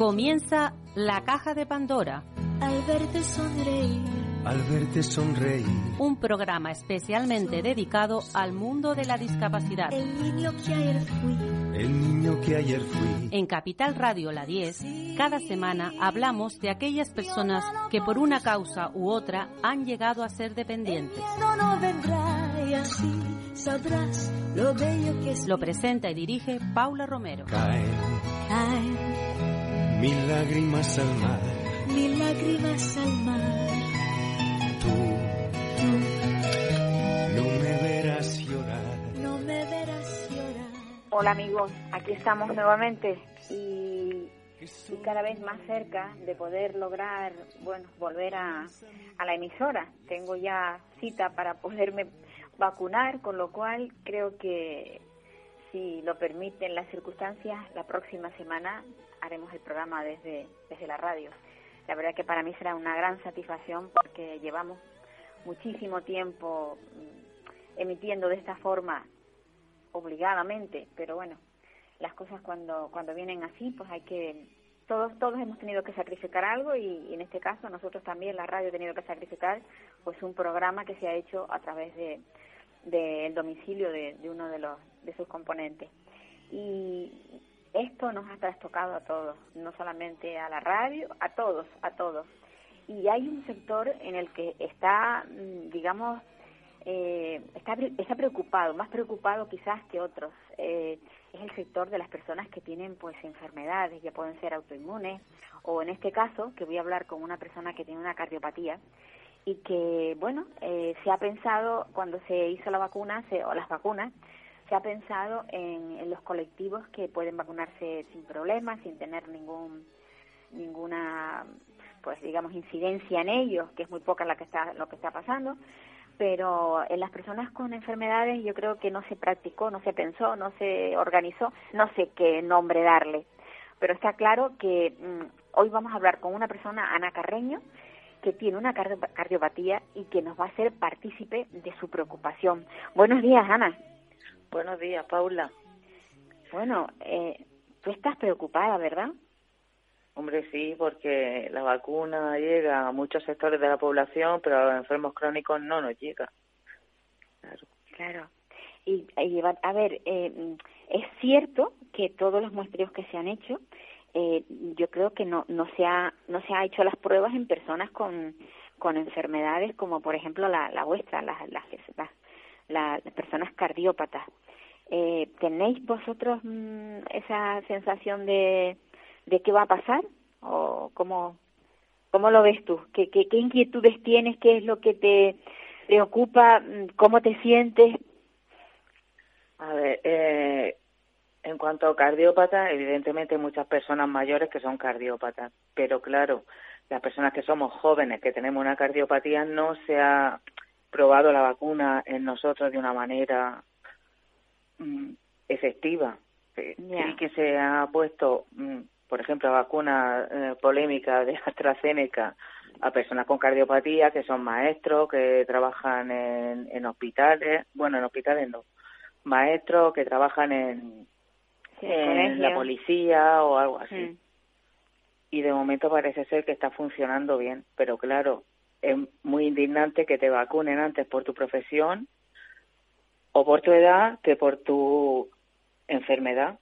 Comienza La Caja de Pandora. Al verte sonreír. Al verte sonreír. Un programa especialmente dedicado al mundo de la discapacidad. El niño que ayer fui. El niño que ayer fui. En Capital Radio La 10, cada semana hablamos de aquellas personas que por una causa u otra han llegado a ser dependientes. No, no vendrá y así sabrás lo bello que es. Lo presenta y dirige Paula Romero. Caen Caen mil lágrimas al mar. mil lágrimas al mar. Tú Tú no me verás llorar. no me verás llorar. Hola amigos, aquí estamos nuevamente y, y cada vez más cerca de poder lograr, bueno, volver a, a la emisora. Tengo ya cita para poderme vacunar, con lo cual creo que si lo permiten las circunstancias, la próxima semana haremos el programa desde, desde la radio. La verdad que para mí será una gran satisfacción porque llevamos muchísimo tiempo mm, emitiendo de esta forma obligadamente, pero bueno, las cosas cuando cuando vienen así, pues hay que todos todos hemos tenido que sacrificar algo y, y en este caso nosotros también la radio ha tenido que sacrificar pues un programa que se ha hecho a través de del domicilio de, de uno de los de sus componentes y esto nos ha trastocado a todos, no solamente a la radio, a todos, a todos. Y hay un sector en el que está, mm, digamos, eh, está, está preocupado, más preocupado quizás que otros. Eh, es el sector de las personas que tienen pues enfermedades, ya pueden ser autoinmunes, o en este caso, que voy a hablar con una persona que tiene una cardiopatía, y que, bueno, eh, se ha pensado, cuando se hizo la vacuna, se, o las vacunas, se ha pensado en, en los colectivos que pueden vacunarse sin problemas, sin tener ningún ninguna pues digamos incidencia en ellos, que es muy poca la que está lo que está pasando, pero en las personas con enfermedades yo creo que no se practicó, no se pensó, no se organizó, no sé qué nombre darle. Pero está claro que mm, hoy vamos a hablar con una persona, Ana Carreño, que tiene una cardio- cardiopatía y que nos va a hacer partícipe de su preocupación. Buenos días, Ana. Buenos días, Paula. Bueno, eh, tú estás preocupada, ¿verdad? Hombre, sí, porque la vacuna llega a muchos sectores de la población, pero a los enfermos crónicos no nos llega. Claro. Claro. Y, y a ver, eh, es cierto que todos los muestreos que se han hecho, eh, yo creo que no no se ha no se ha hecho las pruebas en personas con con enfermedades como por ejemplo la, la vuestra, las las, las, la- las personas cardiópatas. Eh, ¿Tenéis vosotros mm, esa sensación de, de qué va a pasar o cómo cómo lo ves tú? ¿Qué, qué, qué inquietudes tienes? ¿Qué es lo que te preocupa? Mm, ¿Cómo te sientes? A ver, eh, en cuanto a cardiópatas, evidentemente hay muchas personas mayores que son cardiópatas, pero claro, las personas que somos jóvenes, que tenemos una cardiopatía, no se ha probado la vacuna en nosotros de una manera mm, efectiva. Eh. Sí que se ha puesto, mm, por ejemplo, vacuna eh, polémica de AstraZeneca a personas con cardiopatía, que son maestros, que trabajan en, en hospitales, bueno, en hospitales no, maestros que trabajan en, Sí, en la policía o algo así. Mm. Y de momento parece ser que está funcionando bien, pero claro, es muy indignante que te vacunen antes por tu profesión o por tu edad que por tu enfermedad.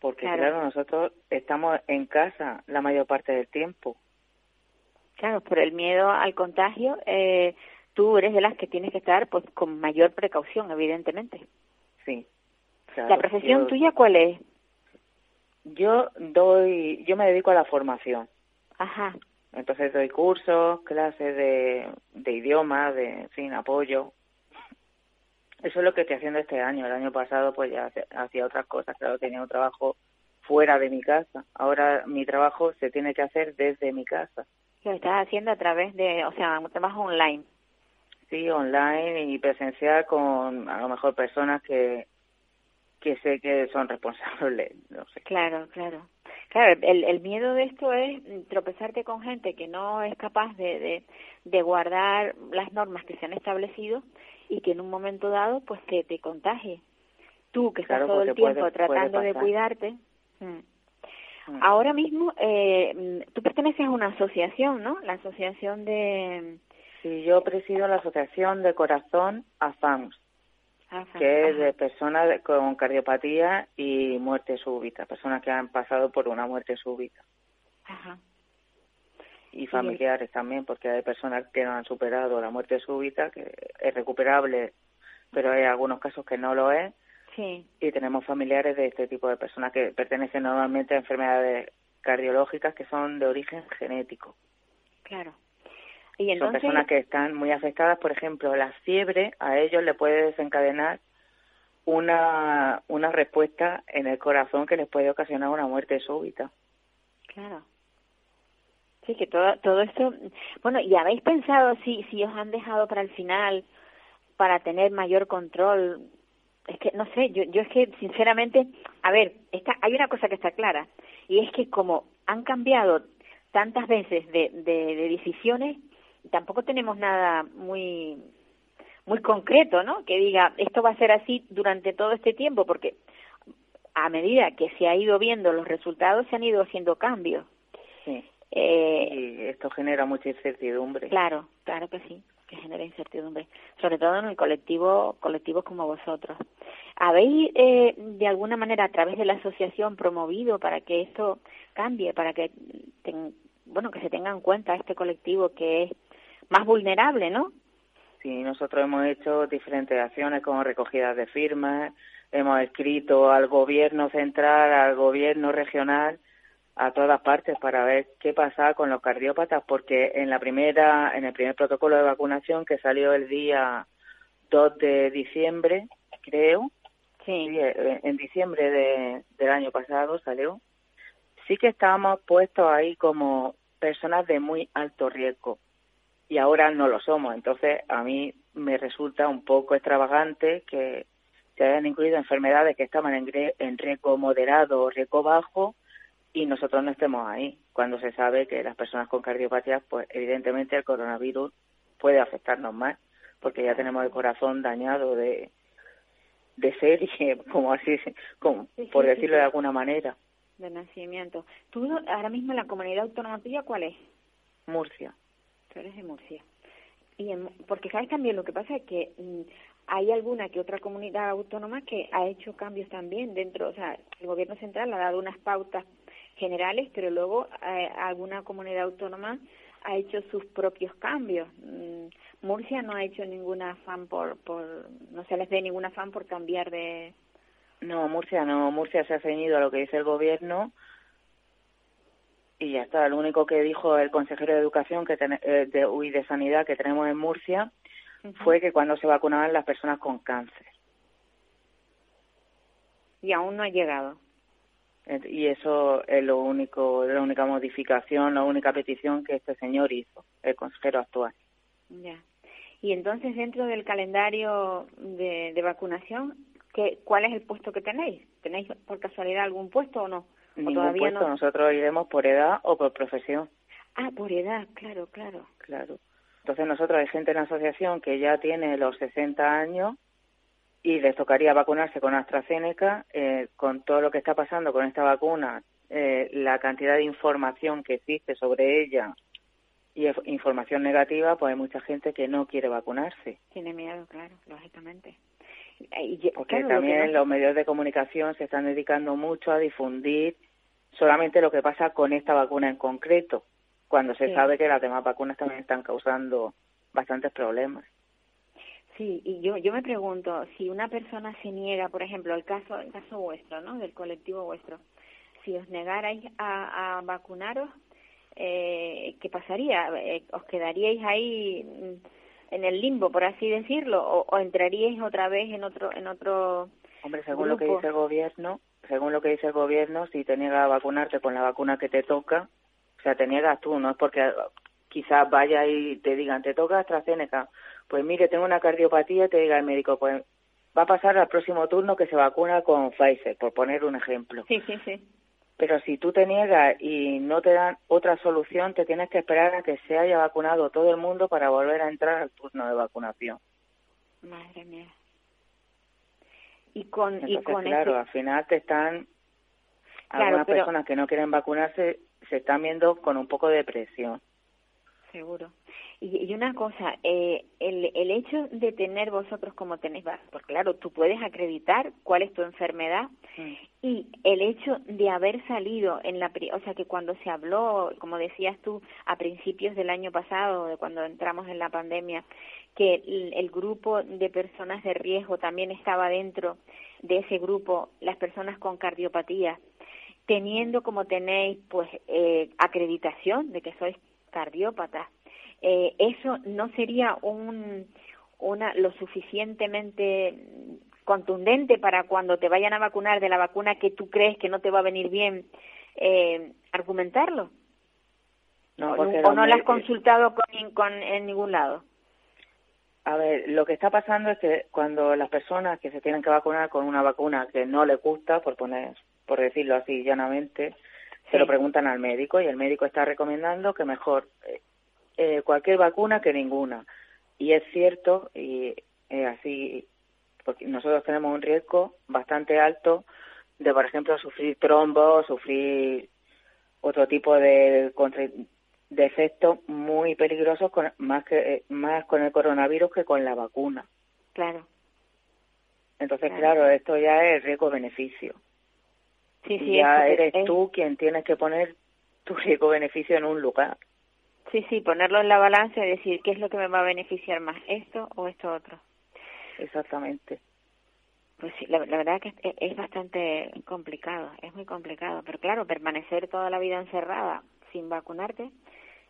Porque Claro. claro, nosotros estamos en casa la mayor parte del tiempo. Claro, por el miedo al contagio, eh, tú eres de las que tienes que estar pues con mayor precaución, evidentemente. Sí. claro. ¿La profesión Yo- tuya cuál es? Yo doy, yo me dedico a la formación. Ajá, Entonces doy cursos, clases de, de idiomas, de, en fin, apoyo. Eso es lo que estoy haciendo este año. El año pasado pues ya hacía otras cosas, claro, tenía un trabajo fuera de mi casa. Ahora mi trabajo se tiene que hacer desde mi casa. lo estás haciendo a través de, o sea, un trabajo online. Sí, online y presencial con a lo mejor personas que que sé que son responsables, no sé. Claro, claro. Claro, el, el miedo de esto es mm, tropezarte con gente que no es capaz de, de, de guardar las normas que se han establecido y que en un momento dado pues te, te contagie. Tú que estás todo el puede- tiempo puede tratando de cuidarte. mm. Mm. Ahora mismo, eh, tú perteneces a una asociación, ¿no? La asociación de... Sí, yo presido la asociación de corazón AFAMS, que es de personas con cardiopatía y muerte súbita, personas que han pasado por una muerte súbita. Ajá. Y familiares también, porque hay personas que no han superado la muerte súbita, que es recuperable, pero hay algunos casos que no lo es. Sí. Y tenemos familiares de este tipo de personas que pertenecen normalmente a enfermedades cardiológicas que son de origen genético. Claro. Y entonces... Son personas que están muy afectadas, por ejemplo, la fiebre a ellos le puede desencadenar una, una respuesta en el corazón que les puede ocasionar una muerte súbita. Claro. Sí, que todo, todo esto, bueno, ¿y habéis pensado si, si os han dejado para el final para tener mayor control? Es que, no sé, yo, yo es que, sinceramente, a ver, está, hay una cosa que está clara, y es que como han cambiado tantas veces de, de, de decisiones, tampoco tenemos nada muy muy concreto, ¿no? Que diga, esto va a ser así durante todo este tiempo, porque a medida que se ha ido viendo los resultados, se han ido haciendo cambios. Sí. Eh, y esto genera mucha incertidumbre. Claro, claro que sí, que genera incertidumbre, sobre todo en el colectivo, colectivos como vosotros. ¿Habéis eh, de alguna manera a través de la asociación promovido para que esto cambie, para que bueno que se tenga en cuenta este colectivo que es más vulnerable, ¿no? Sí, nosotros hemos hecho diferentes acciones como recogidas de firmas, hemos escrito al gobierno central, al gobierno regional, a todas partes para ver qué pasa con los cardiópatas, porque en la primera, en el primer protocolo de vacunación que salió el día 2 de diciembre, creo, sí, eh, en diciembre de, del año pasado salió, sí que estábamos puestos ahí como personas de muy alto riesgo y ahora no lo somos. Entonces, a mí me resulta un poco extravagante que se hayan incluido enfermedades que estaban en, en riesgo moderado o riesgo bajo y nosotros no estemos ahí, cuando se sabe que las personas con cardiopatías, pues evidentemente el coronavirus puede afectarnos más, porque ya tenemos el corazón dañado de, de serie, como así, como, por decirlo de alguna manera. De nacimiento. ¿Tú ahora mismo la comunidad autónoma tuya cuál es? Murcia. Tú de Murcia. Y porque sabes también lo que pasa es que mm, hay alguna que otra comunidad autónoma que ha hecho cambios también dentro, o sea, el gobierno central ha dado unas pautas generales, pero luego eh, alguna comunidad autónoma ha hecho sus propios cambios. Mm, Murcia no ha hecho ningún afán por, por, no se les ve ningún afán por cambiar de. No, Murcia no, Murcia se ha ceñido a lo que dice el gobierno y ya está. Lo único que dijo el consejero de Educación que eh, de, y de Sanidad que tenemos en Murcia fue que cuando se vacunaban las personas con cáncer. Y aún no ha llegado. Y eso es lo único, la única modificación, la única petición que este señor hizo, el consejero actual. Ya. Y entonces, dentro del calendario de, vacunación, ¿qué, ¿cuál es el puesto que tenéis? ¿Tenéis por casualidad algún puesto o no? Ningún puesto, nosotros iremos por edad o por profesión. Ah, por edad, claro, claro. Claro. Entonces nosotros hay gente en la asociación que ya tiene los 60 años y les tocaría vacunarse con AstraZeneca, eh, con todo lo que está pasando con esta vacuna, eh, la cantidad de información que existe sobre ella y información negativa, pues hay mucha gente que no quiere vacunarse. Tiene miedo, claro, lógicamente. Porque también los medios de comunicación se están dedicando mucho a difundir solamente lo que pasa con esta vacuna en concreto, cuando se sabe que las demás vacunas también están causando bastantes problemas. Sí, y yo, yo me pregunto, si una persona se niega, por ejemplo, el caso, el caso vuestro, ¿no? Del colectivo vuestro, si os negarais a, a vacunaros, eh, ¿qué pasaría? Eh, ¿Os quedaríais ahí en el limbo, por así decirlo, o, entraríais otra vez en otro, en otro Hombre, según lo que dice el gobierno, según lo que dice el gobierno, si te niega a vacunarte con la vacuna que te toca, o sea, te niegas tú, no es porque quizás vaya y te digan, te toca AstraZeneca, pues mire, tengo una cardiopatía, te diga el médico, pues va a pasar al próximo turno que se vacuna con Pfizer, por poner un ejemplo. Sí, sí, sí. Pero si tú te niegas y no te dan otra solución, te tienes que esperar a que se haya vacunado todo el mundo para volver a entrar al turno de vacunación. Madre mía. Y con, y con claro, al final te están algunas pero- personas que no quieren vacunarse se están viendo con un poco de presión. Seguro. Y, una cosa, eh, el, el hecho de tener vosotros como tenéis, porque claro, tú puedes acreditar cuál es tu enfermedad y el hecho de haber salido en la, o sea, que cuando se habló, como decías tú, a principios del año pasado, de cuando entramos en la pandemia, que el, el grupo de personas de riesgo también estaba dentro de ese grupo, las personas con cardiopatía, teniendo como tenéis, pues, eh, acreditación de que sois cardiópatas, eh, eso no sería un, una lo suficientemente contundente para cuando te vayan a vacunar de la vacuna que tú crees que no te va a venir bien eh, argumentarlo No, o, no los lo has consultado con, con en ningún lado. A ver, lo que está pasando es que cuando las personas que se tienen que vacunar con una vacuna que no les gusta, por poner, por decirlo así llanamente, se lo preguntan al médico y el médico está recomendando que mejor eh, cualquier vacuna que ninguna. Y es cierto, y eh, así, porque nosotros tenemos un riesgo bastante alto de, por ejemplo, sufrir trombos, sufrir otro tipo de, de efectos muy peligrosos con, más que más con el coronavirus que con la vacuna. claro Entonces, Claro. claro, esto ya es riesgo-beneficio. sí Y sí ya eres es- tú quien tienes que poner tu riesgo-beneficio en un lugar. Sí sí ponerlo en la balanza y decir qué es lo que me va a beneficiar más esto o esto otro Exactamente. Pues sí, la, la verdad que es, es bastante complicado, es muy complicado. Pero claro, permanecer toda la vida encerrada sin vacunarte,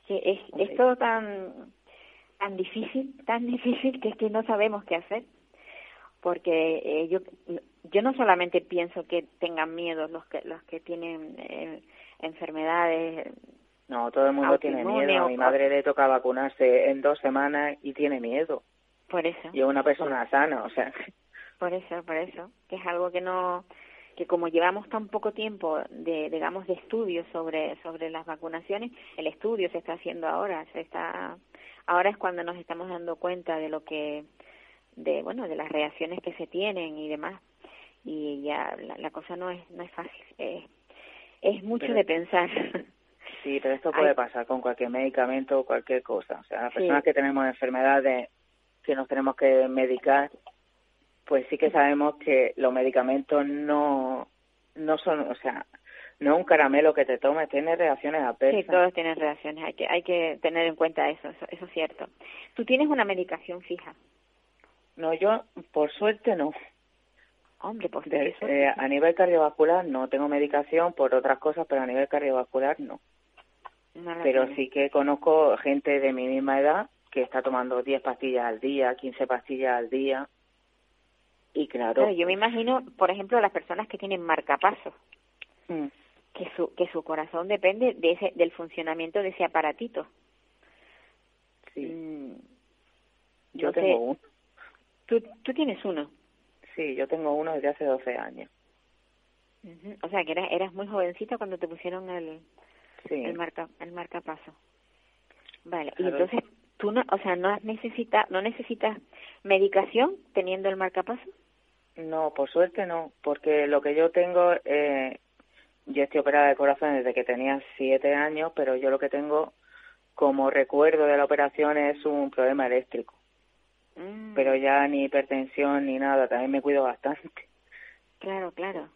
que es, es Sí. todo tan, tan difícil, tan difícil que es que no sabemos qué hacer. Porque eh, yo, yo no solamente pienso que tengan miedo los que, los que tienen eh, enfermedades, No, todo el mundo tiene miedo. A mi madre le toca vacunarse en dos semanas y tiene miedo. por eso. Y es una persona sana, o sea, Por eso, por eso, que es algo que no, que como llevamos tan poco tiempo de, digamos, de estudio sobre, sobre las vacunaciones, el estudio se está haciendo ahora, se está, ahora es cuando nos estamos dando cuenta de lo que, de, bueno, de las reacciones que se tienen y demás, y ya la, la cosa no es, no es fácil, es, es mucho Pero- de pensar. Sí, pero esto puede Ay. pasar con cualquier medicamento o cualquier cosa. O sea, las Sí. personas que tenemos enfermedades que nos tenemos que medicar, pues sí que sabemos que los medicamentos no, no son, o sea, no es un caramelo que te tomes, tiene reacciones Sí, adversas. todos tienen reacciones, hay que, hay que tener en cuenta eso, eso, eso es cierto. Tú tienes una medicación fija. No, yo, por suerte, no. Hombre, pues De- suerte. eh, a nivel cardiovascular no tengo medicación por otras cosas, pero a nivel cardiovascular no. Pero sí que conozco gente de mi misma edad que está tomando 10 pastillas al día, 15 pastillas al día. Y claro, Claro, yo me imagino, por ejemplo, las personas que tienen marcapasos, mm, que su que su corazón depende de ese del funcionamiento de ese aparatito. sí, Mm, yo no sé, tengo uno. Tú, tú tienes uno. Sí, yo tengo uno desde hace 12 años. Ujú. O sea, que eras, eras muy jovencita cuando te pusieron el, Sí, el marca el marcapaso. Vale, y entonces tú no, o sea, no necesitas no necesitas medicación teniendo el marcapaso? no, por suerte no, porque lo que yo tengo, eh, yo estoy operada de corazón desde que tenía 7 años, pero yo lo que tengo como recuerdo de la operación es un problema eléctrico. Mm, Pero ya ni hipertensión ni nada, también me cuido bastante. claro, claro.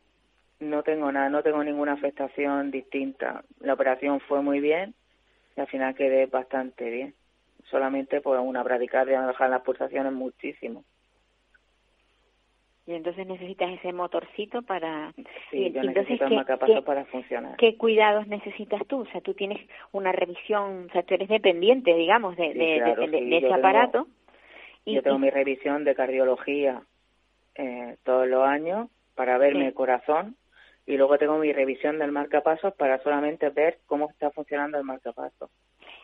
No tengo nada, no tengo ninguna afectación distinta. La operación fue muy bien y al final quedé bastante bien. Solamente por una bradicardia me bajan las pulsaciones muchísimo. Y entonces necesitas ese motorcito para Sí, y, yo entonces necesito ¿qué- qué- para funcionar. ¿Qué cuidados necesitas tú? O sea, tú tienes una revisión, o sea, tú eres dependiente, digamos, de, Sí, de, de- claro, de- de sí, ese tengo- aparato. y, Yo tengo y- mi revisión de cardiología eh, todos los años para verme Sí. el corazón y luego tengo mi revisión del marcapasos para solamente ver cómo está funcionando el marcapaso.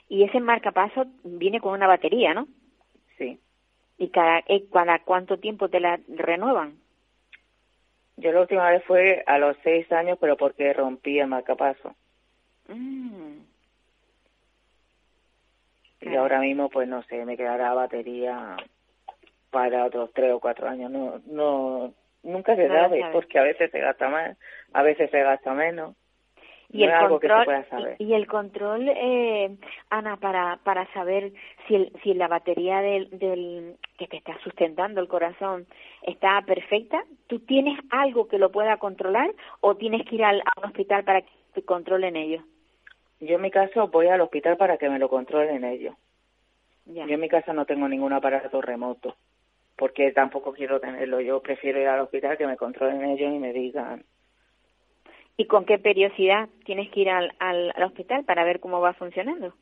y ese marcapaso viene con una batería, ¿no? Sí. ¿Y cada, eh, cada cuánto tiempo te la renuevan? Yo la última vez fue a los seis años, pero porque rompí el marcapaso. Mm, Y ahora mismo, pues no sé, me quedará batería para otros tres o cuatro años. No, no, Nunca se No sabe, porque a veces se gasta más, a veces se gasta menos. y no el control y el control eh, Ana para para saber si el, si la batería del, del que te está sustentando el corazón está perfecta tú tienes algo que lo pueda controlar o tienes que ir al, a un hospital para que te controlen ellos Yo en mi caso voy al hospital para que me lo controlen ellos. ya. Yo en mi casa no tengo ningún aparato remoto, porque tampoco quiero tenerlo. Yo prefiero ir al hospital que me controlen ellos y me digan. y con qué periodicidad tienes que ir al, al, al hospital para ver cómo va funcionando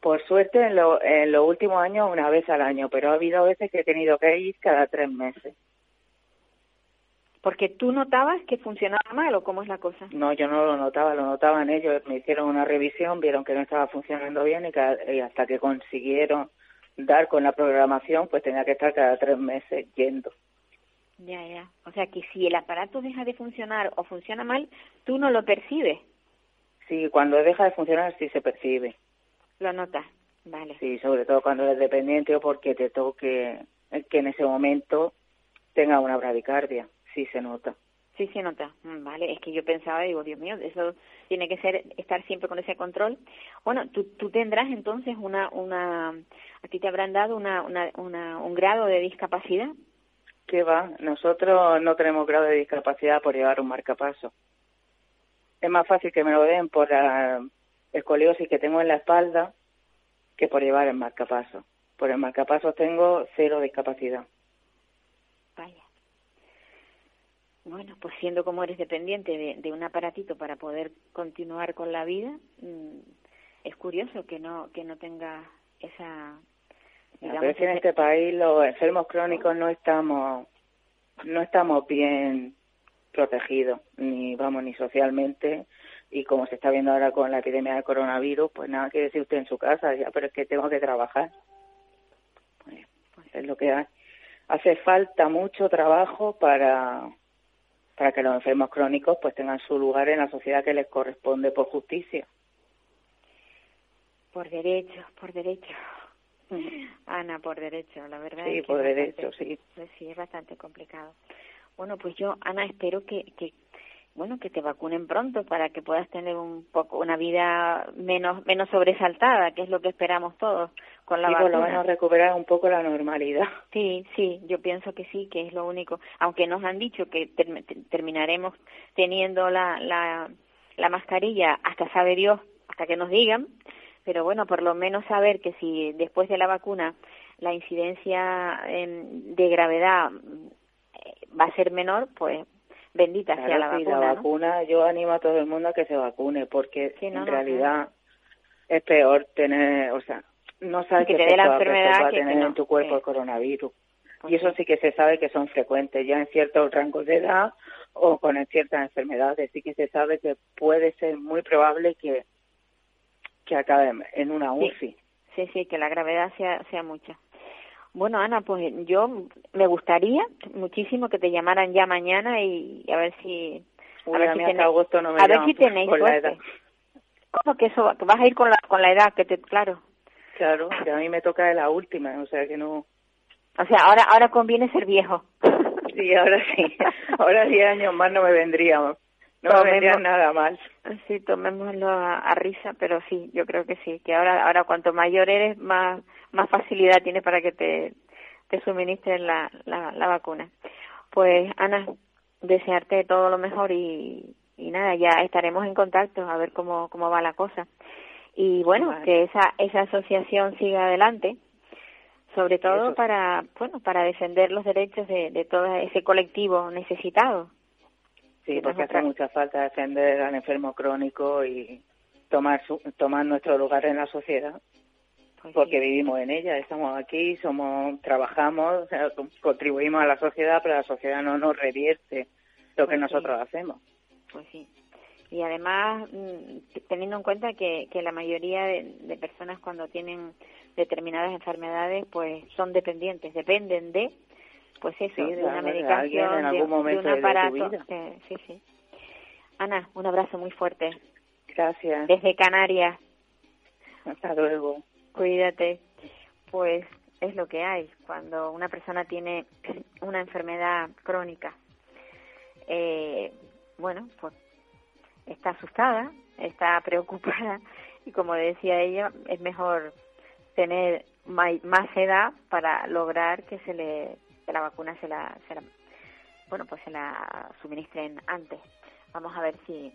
Por suerte, en, lo- en los últimos años, una vez al año, pero ha habido veces que he tenido que ir cada tres meses. porque tú notabas que funcionaba mal o cómo es la cosa No, yo no lo notaba, lo notaban ellos. Me hicieron una revisión, vieron que no estaba funcionando bien y, cada- y hasta que consiguieron dar con la programación, pues tenía que estar cada tres meses yendo. Ya, ya. O sea que si el aparato deja de funcionar o funciona mal, tú no lo percibes, Sí, cuando deja de funcionar sí se percibe. lo notas. Vale. Sí, sobre todo cuando eres dependiente o porque te toque que en ese momento tenga una bradicardia. Sí se nota. Sí, se nota. Mm, Vale, es que yo pensaba, digo, Dios mío, eso tiene que ser estar siempre con ese control. Bueno, tú, tú tendrás entonces una, una, a ti te habrán dado una, una, una, un grado de discapacidad. ¿Qué va? Nosotros no tenemos grado de discapacidad por llevar un marcapaso. Es más fácil que me lo den por la escoliosis que tengo en la espalda que por llevar el marcapaso. Por el marcapaso tengo cero discapacidad. Vaya. Bueno, pues siendo como eres dependiente de, de un aparatito para poder continuar con la vida, mm, es curioso que no que no tenga esa A veces en este país los enfermos crónicos no estamos no estamos bien protegidos ni vamos ni socialmente y como se está viendo ahora con la epidemia del coronavirus pues nada que decir usted en su casa ya pero es que tengo que trabajar. Pues, pues. Es lo que hay. Hace falta mucho trabajo para para que los enfermos crónicos pues tengan su lugar en la sociedad que les corresponde por justicia por derecho, por derecho. Ana, por derecho, la verdad. Sí, es que por es derecho, bastante- sí. pues sí, es bastante complicado. Bueno, pues yo, Ana, espero que, que, bueno, que te vacunen pronto para que puedas tener un poco una vida menos menos sobresaltada, que es lo que esperamos todos con la y por lo vacuna. menos recuperar un poco la normalidad Sí, sí, yo pienso que sí, que es lo único. Aunque nos han dicho que term- te- terminaremos teniendo la, la, la mascarilla hasta sabe Dios, hasta que nos digan, pero bueno, por lo menos saber que si después de la vacuna la incidencia em, de gravedad eh, va a ser menor, pues bendita sea la sí, vacuna. la ¿no? vacuna, yo animo a todo el mundo a que se vacune, porque Sí, no, en no, realidad es peor tener, o sea, no sabes Que qué te dé la enfermedad va a que tener en tu cuerpo sí. el coronavirus. Y eso sí. sí que se sabe que son frecuentes ya en ciertos rangos de edad o con ciertas enfermedades. Sí que se sabe que puede ser muy probable que, que acabe en una Sí. UCI. Sí, sí, que la gravedad sea, sea mucha. Bueno, Ana, pues yo me gustaría muchísimo que te llamaran ya mañana y a ver si... Uy, a ver si tenéis- agosto no me a ver si tenéis la edad. ¿Cómo que eso? Que vas a ir con la, con la edad, que te... Claro. Claro, que a mí me toca de la última, o sea que no... O sea, ahora ahora conviene ser viejo. Sí, ahora sí. Ahora 10 años más no me vendría, no me vendría nada mal. Sí, tomémoslo a, a risa, pero sí, yo creo que sí, que ahora ahora cuanto mayor eres, más más facilidad tienes para que te, te suministren la, la, la vacuna. Pues, Ana, desearte todo lo mejor y, y nada, ya estaremos en contacto a ver cómo, cómo va la cosa. Y bueno, Vale. que esa, esa asociación siga adelante, sobre todo Eso. para, bueno, para defender los derechos de, de todo ese colectivo necesitado. Sí, Que porque hace mucha falta defender al enfermo crónico y tomar su, tomar nuestro lugar en la sociedad, porque vivimos en ella, estamos aquí, somos, trabajamos, o sea, con- contribuimos a la sociedad, pero la sociedad no nos revierte lo que Pues sí. nosotros hacemos. Pues sí. Y además, mm, teniendo en cuenta que, que la mayoría de, de personas cuando tienen determinadas enfermedades, pues son dependientes, dependen de, pues eso, Sí, de de una de medicación, en de, algún de momento un de- aparato. eh, sí, sí. Ana, un abrazo muy fuerte. Gracias, Desde Canarias, hasta luego. Cuídate. Pues es lo que hay cuando una persona tiene una enfermedad crónica eh, bueno, pues está asustada, está preocupada y como decía ella, es mejor tener más edad para lograr que se le la vacuna se la, se la bueno pues se la suministren antes vamos a ver si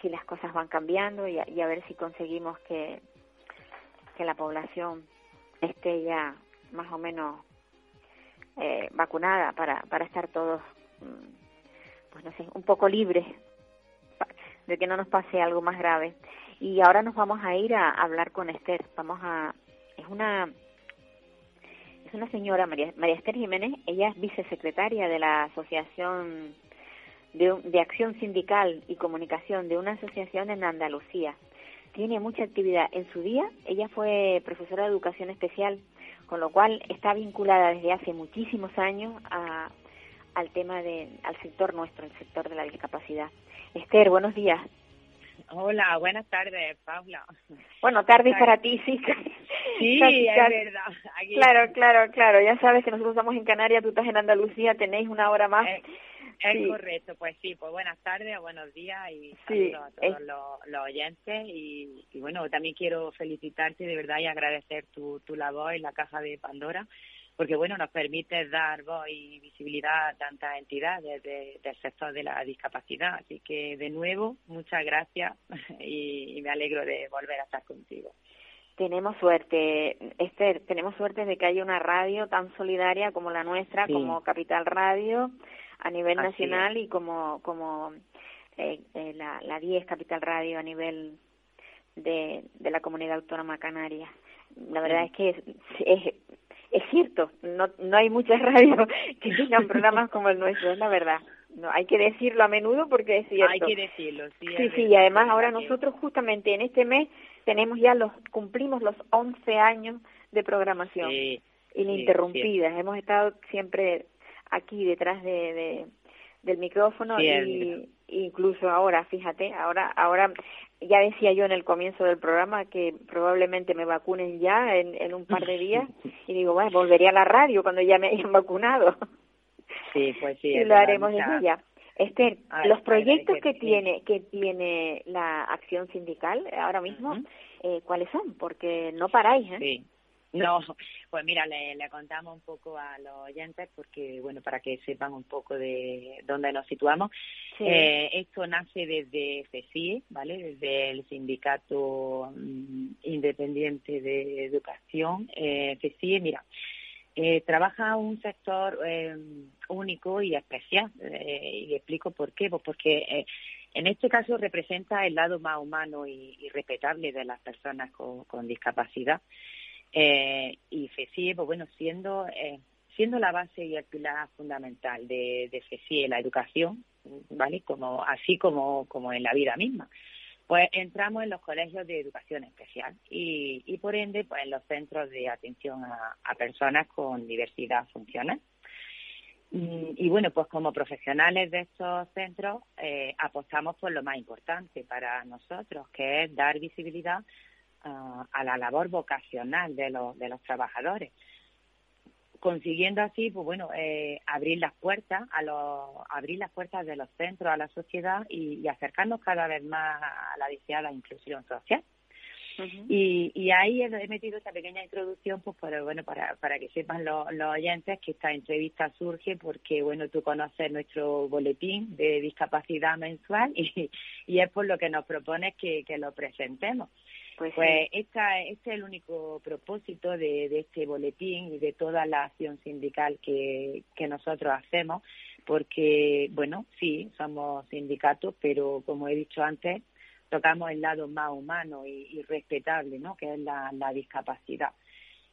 si las cosas van cambiando y a, y a ver si conseguimos que que la población esté ya más o menos eh, vacunada para para estar todos mm, pues no sé un poco libres de que no nos pase algo más grave. Y ahora nos vamos a ir a hablar con Esther. Vamos a es una es una señora, María, María Esther Jiménez, ella es vicesecretaria de la Asociación de, de Acción Sindical y Comunicación de una asociación en Andalucía. Tiene mucha actividad en su día, ella fue profesora de educación especial, con lo cual está vinculada desde hace muchísimos años a, al tema de, al sector nuestro, el sector de la discapacidad. Esther, buenos días. Hola, buenas tardes, Paula. Bueno, tarde para ti, sí. Sí, es verdad. Claro, claro, claro. Ya sabes que nosotros estamos en Canarias, tú estás en Andalucía, tenéis una hora más. Es, correcto, pues sí, pues buenas tardes o buenos días y saludos a todos los, oyentes y, y, bueno, también quiero felicitarte de verdad y agradecer tu, tu labor en la Caja de Pandora porque bueno, nos permite dar voz y visibilidad a tantas entidades del sector de la discapacidad. Así que de nuevo, muchas gracias y, me alegro de volver a estar contigo. Tenemos suerte, Esther, tenemos suerte de que haya una radio tan solidaria como la nuestra, como Capital Radio a nivel nacional y como como eh, eh, la, la 10 Capital Radio a nivel de, de la comunidad autónoma canaria. La verdad es que es es cierto, no, no hay muchas radios que tengan programas como el nuestro, es la verdad. No, hay que decirlo a menudo porque es cierto. Hay que decirlo, sí. Sí, sí, y además ahora nosotros justamente en este mes tenemos ya los, cumplimos los 11 años de programación ininterrumpida. Hemos estado siempre aquí detrás de, de del micrófono y incluso ahora, fíjate, ahora, ahora ya decía yo en el comienzo del programa que probablemente me vacunen ya en, en un par de días y digo, bueno, volvería a la radio cuando ya me hayan vacunado. Sí, pues sí. y lo haremos desde ya. Esther, los proyectos que tiene que tiene la acción sindical ahora mismo, eh, ¿cuáles son? Porque no paráis, ¿eh? Sí. No, pues mira, le, le, contamos un poco a los oyentes porque, bueno, para que sepan un poco de dónde nos situamos. Eh, esto nace desde CECIE, ¿vale? Desde el Sindicato mm, Independiente de Educación. Eh, CECIE, mira, eh, trabaja un sector eh, único y especial. Eh, y explico por qué. Pues porque eh, en este caso representa el lado más humano y, y respetable de las personas con, con discapacidad. Eh, y FECIE, pues bueno, siendo, eh, siendo la base y el pilar fundamental de, de FECIE, la educación, ¿vale? Como, así como, como en la vida misma. Pues entramos en los colegios de educación especial y, y por ende, pues en los centros de atención a, personas con diversidad funcional. Y bueno, pues como profesionales de estos centros eh, apostamos por lo más importante para nosotros, que es dar visibilidad a la labor vocacional de los, de los trabajadores. Consiguiendo así pues bueno eh, abrir las puertas a los abrir las puertas de los centros a la sociedad y, acercarnos cada vez más a la inclusión social. Y, y ahí he metido esta pequeña introducción pues para bueno para, para que sepan los, los oyentes que esta entrevista surge porque bueno tú conoces nuestro boletín de discapacidad mensual y, y es por lo que nos propones que, que lo presentemos pues, pues esta, este es el único propósito de, de, este boletín y de toda la acción sindical que, que nosotros hacemos, porque, bueno, sí, somos sindicatos, pero como he dicho antes, tocamos el lado más humano y, y respetable, ¿no? Que es la, la discapacidad.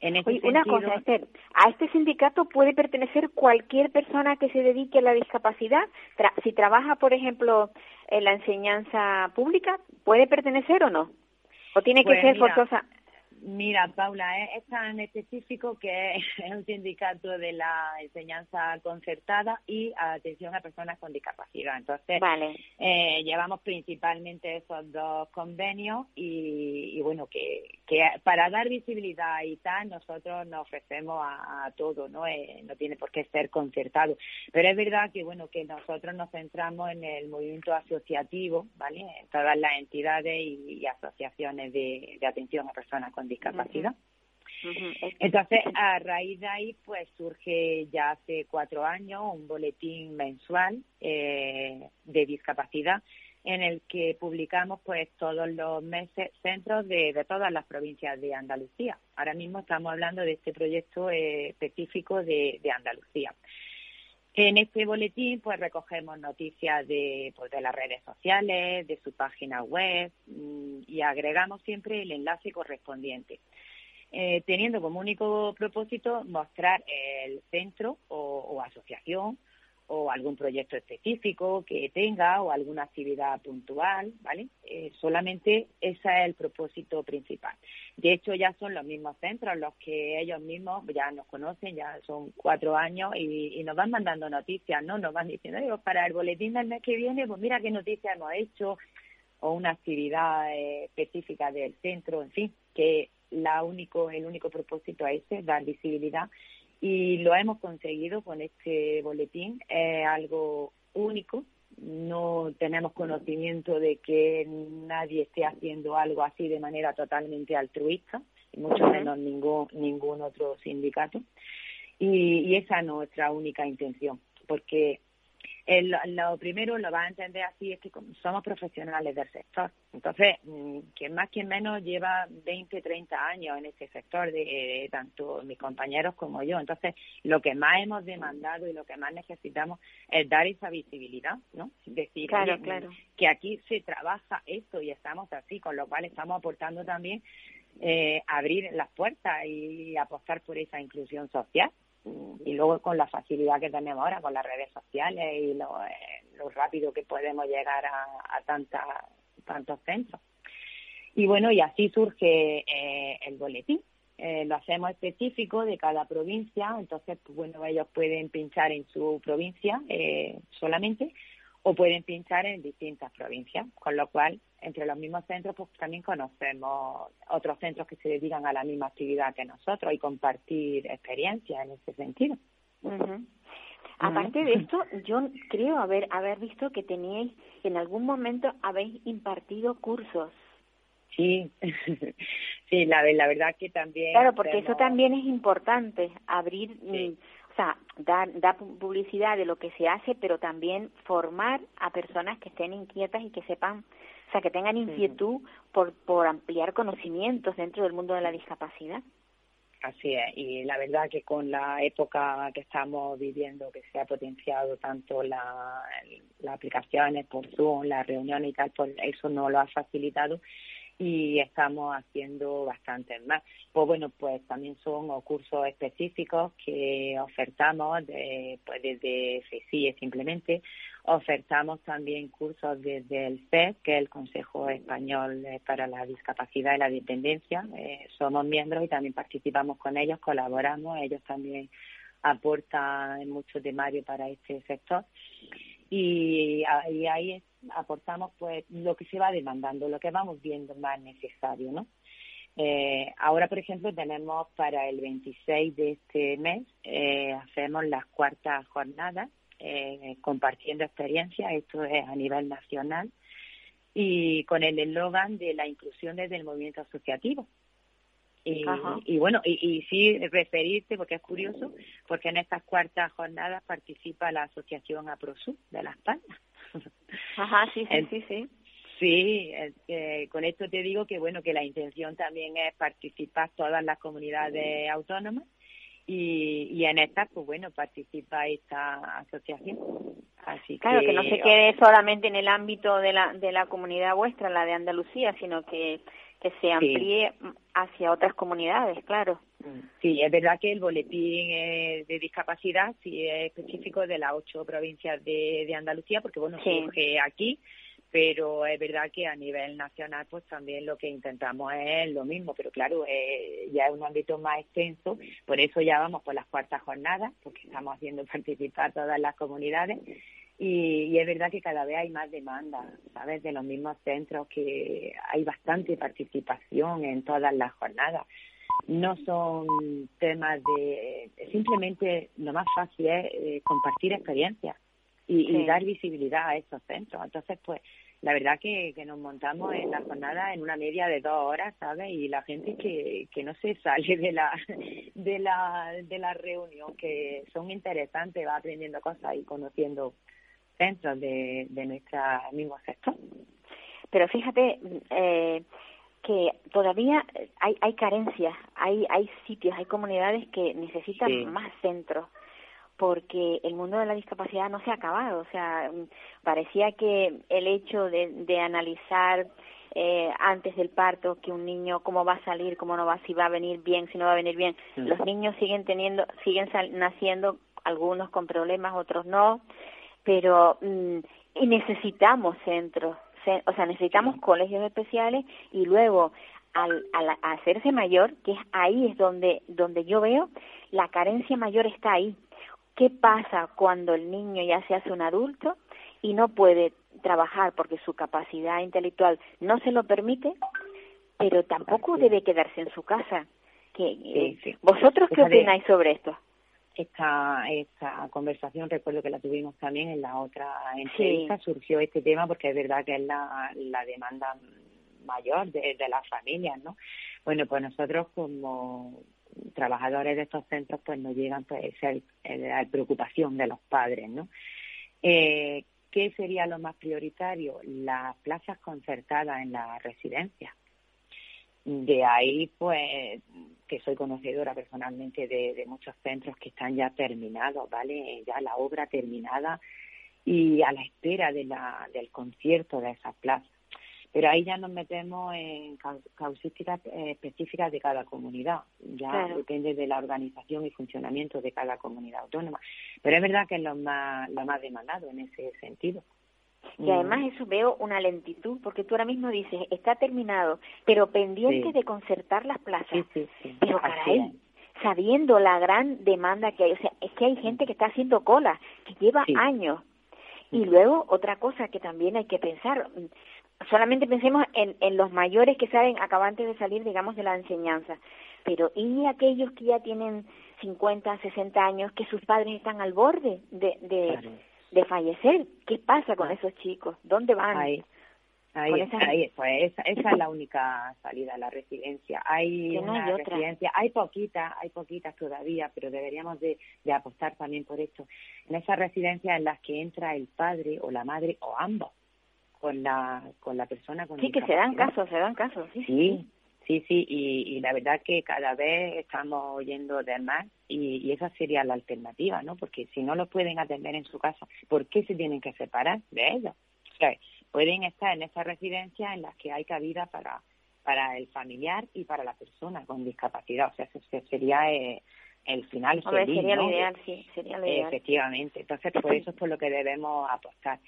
En este Oye, una cosa, Esther, ¿a este sindicato puede pertenecer cualquier persona que se dedique a la discapacidad? Tra si trabaja, por ejemplo, en la enseñanza pública, ¿puede pertenecer o no? ¿O tiene que pues ser forzosa? Mira, Paula, es, tan específico que es un sindicato de la enseñanza concertada y atención a personas con discapacidad. Entonces, eh, llevamos principalmente esos dos convenios y, bueno, que, que, para dar visibilidad y tal, nosotros nos ofrecemos a, todo, ¿no? Eh, no tiene por qué ser concertado. Pero es verdad que, bueno, que nosotros nos centramos en el movimiento asociativo, ¿vale? En todas las entidades y, asociaciones de, de atención a personas con discapacidad. Entonces, a raíz de ahí, pues surge ya hace cuatro años un boletín mensual eh, de discapacidad en el que publicamos pues todos los meses centros de, todas las provincias de Andalucía. Ahora mismo estamos hablando de este proyecto eh, específico de, Andalucía. En este boletín pues recogemos noticias de, pues, de las redes sociales, de su página web mm, y agregamos siempre el enlace correspondiente. Eh, teniendo como único propósito mostrar el centro o, asociación o algún proyecto específico que tenga o alguna actividad puntual, ¿vale? Eh, solamente ese es el propósito principal. De hecho, ya son los mismos centros los que ellos mismos ya nos conocen, ya son cuatro años y, nos van mandando noticias, ¿no? Nos van diciendo, para el boletín del mes que viene, pues mira qué noticias hemos hecho o una actividad eh, específica del centro, en fin, que la único, el único propósito es ese, dar visibilidad y lo hemos conseguido con este boletín. Es algo único. No tenemos conocimiento de que nadie esté haciendo algo así de manera totalmente altruista, y mucho menos ningún, ningún otro sindicato. Y, y esa es nuestra única intención, porque el, lo primero lo va a entender así es que somos profesionales del sector. Entonces, mm, quien más, quien menos lleva 20, 30 años en este sector, de, tanto mis compañeros como yo. Entonces, lo que más hemos demandado y lo que más necesitamos es dar esa visibilidad, ¿no? Decir claro, claro. que aquí se trabaja esto y estamos así, con lo cual estamos aportando también eh, abrir las puertas y apostar por esa inclusión social y luego con la facilidad que tenemos ahora con las redes sociales y lo, eh, rápido que podemos llegar a, a tantos centros. Y bueno, y así surge eh, el boletín. Eh, lo hacemos específico de cada provincia, entonces, pues, bueno, ellos pueden pinchar en su provincia solamente o pueden pinchar en distintas provincias, con lo cual entre los mismos centros pues también conocemos otros centros que se dedican a la misma actividad que nosotros y compartir experiencias en ese sentido. Aparte de esto, yo creo haber haber visto que teníais en algún momento habéis impartido cursos. Sí, sí, la, la verdad que también. Claro, porque eso también es importante, abrir o sea, dar, publicidad de lo que se hace, pero también formar a personas que estén inquietas y que sepan, o sea, que tengan inquietud por, por ampliar conocimientos dentro del mundo de la discapacidad. Así es, y la verdad que con la época que estamos viviendo, que se ha potenciado tanto la, las aplicaciones por Zoom, las reuniones y tal, pues eso no lo ha facilitado y estamos haciendo bastantes más. Pues bueno, pues también son cursos específicos que ofertamos de, pues desde FECIE simplemente. Ofertamos también cursos desde el CES, que es el Consejo Español para la Discapacidad y la Dependencia. Eh, somos miembros y también participamos con ellos, colaboramos. Ellos también aportan mucho temario para este sector. Y, y ahí aportamos pues lo que se va demandando, lo que vamos viendo más necesario, ¿no? Eh, ahora, por ejemplo, tenemos para el 26 de este mes, eh, hacemos las cuartas jornadas eh, compartiendo experiencias, esto es a nivel nacional, y con el eslogan de la inclusión desde el movimiento asociativo. Y, y bueno, y, y, sí referirte, porque es curioso, porque en estas cuartas jornadas participa la Asociación APROSUR de Las Palmas. Ajá, sí, sí, sí, sí. Sí, con esto te digo que bueno que la intención también es participar todas las comunidades autónomas y, y en estas pues bueno participa esta asociación. Así claro que, no se quede solamente en el ámbito de la de la comunidad vuestra, la de Andalucía, sino que que se amplíe hacia otras comunidades, claro. Sí, es verdad que el boletín de discapacidad sí es específico de las ocho provincias de, de Andalucía, porque bueno, surge aquí, pero es verdad que a nivel nacional pues también lo que intentamos es lo mismo, pero claro, eh, ya es un ámbito más extenso, por eso ya vamos por las cuartas jornadas, porque estamos haciendo participar todas las comunidades y, es verdad que cada vez hay más demanda, ¿sabes? De los mismos centros, que hay bastante participación en todas las jornadas. No son temas de... Simplemente lo más fácil es eh, compartir experiencias y, dar visibilidad a esos centros. Entonces, pues, la verdad que, que nos montamos en la jornada en una media de dos horas, ¿sabes? Y la gente que, que no se sale de la, de la, de la reunión, que son interesantes, va aprendiendo cosas y conociendo centros de, de nuestro mismo sector. Pero fíjate eh, que todavía hay, hay carencias, hay, hay sitios, hay comunidades que necesitan más centros porque el mundo de la discapacidad no se ha acabado. O sea, parecía que el hecho de, de analizar eh, antes del parto que un niño cómo va a salir, cómo no va, si va a venir bien, si no va a venir bien. Los niños siguen teniendo, siguen naciendo, algunos con problemas, otros no, pero mm, y necesitamos centros, o sea, necesitamos colegios especiales y luego al, al hacerse mayor, que es ahí es donde donde yo veo la carencia mayor está ahí ¿Qué pasa cuando el niño ya se hace un adulto y no puede trabajar porque su capacidad intelectual no se lo permite, pero tampoco debe quedarse en su casa? ¿Qué, ¿Vosotros qué opináis sobre esto? Esta, esta conversación, recuerdo que la tuvimos también en la otra entrevista, surgió este tema porque es verdad que es la, la demanda mayor de, de las familias, ¿no? Bueno, pues nosotros como trabajadores de estos centros pues no llegan pues la preocupación de los padres no eh, qué sería lo más prioritario las plazas concertadas en la residencia de ahí pues que soy conocedora personalmente de, de muchos centros que están ya terminados vale ya la obra terminada y a la espera de la, del concierto de esas plazas pero ahí ya nos metemos en causísticas eh, específicas de cada comunidad. Ya depende de la organización y funcionamiento de cada comunidad autónoma. Pero es verdad que es lo más, lo más demandado en ese sentido. Y además mm. eso veo una lentitud, porque tú ahora mismo dices, está terminado, pero pendiente de concertar las plazas. Sí, sí, pero ahí, sabiendo la gran demanda que hay, o sea, es que hay gente que está haciendo cola, que lleva años. Y luego otra cosa que también hay que pensar, solamente pensemos en, en los mayores que saben acabantes de salir, digamos, de la enseñanza. Pero ¿y aquellos que ya tienen 50, 60 años, que sus padres están al borde de, de, de fallecer? ¿Qué pasa con esos chicos? ¿Dónde van? Ahí, ahí, ahí pues esa, esa, es la única salida, la residencia. Hay una residencia, hay poquitas, hay poquitas todavía, pero deberíamos de, de apostar también por esto. En esas residencias en las que entra el padre o la madre o ambos con la con la persona con sí que se dan casos se dan casos sí sí sí, sí y, y, la verdad que cada vez estamos oyendo de más y, y, esa sería la alternativa no porque si no lo pueden atender en su casa por qué se tienen que separar de ellos o sea, pueden estar en esa residencia en las que hay cabida para para el familiar y para la persona con discapacidad. O sea ese sería eh, el final sería lo ideal sí sería lo ideal. Efectivamente. Entonces por eso es por lo que debemos apostar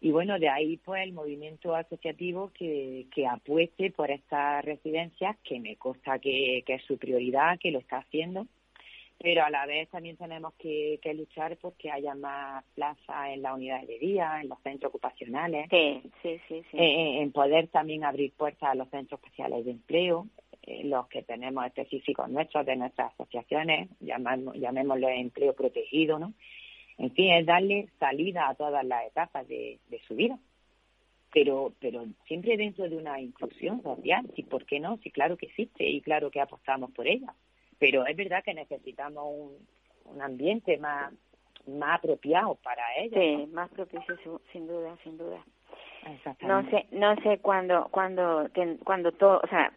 y bueno, de ahí pues el movimiento asociativo que, que apueste por estas residencias, que me consta que, que es su prioridad, que lo está haciendo, pero a la vez también tenemos que, que luchar porque haya más plazas en las unidades de día, en los centros ocupacionales, sí, sí, sí, sí. Eh, en poder también abrir puertas a los centros especiales de empleo, eh, los que tenemos específicos nuestros de nuestras asociaciones, llamamos, llamémoslo empleo protegido, ¿no? En fin, es darle salida a todas las etapas de, su vida. Pero, pero siempre dentro de una inclusión social, ¿sí? ¿por qué no? Sí, claro que existe y claro que apostamos por ella. Pero es verdad que necesitamos un, ambiente más, más apropiado para ella. Sí, más propicio, sin duda, sin duda. No sé, no sé cuándo, cuando, cuando todo, o sea,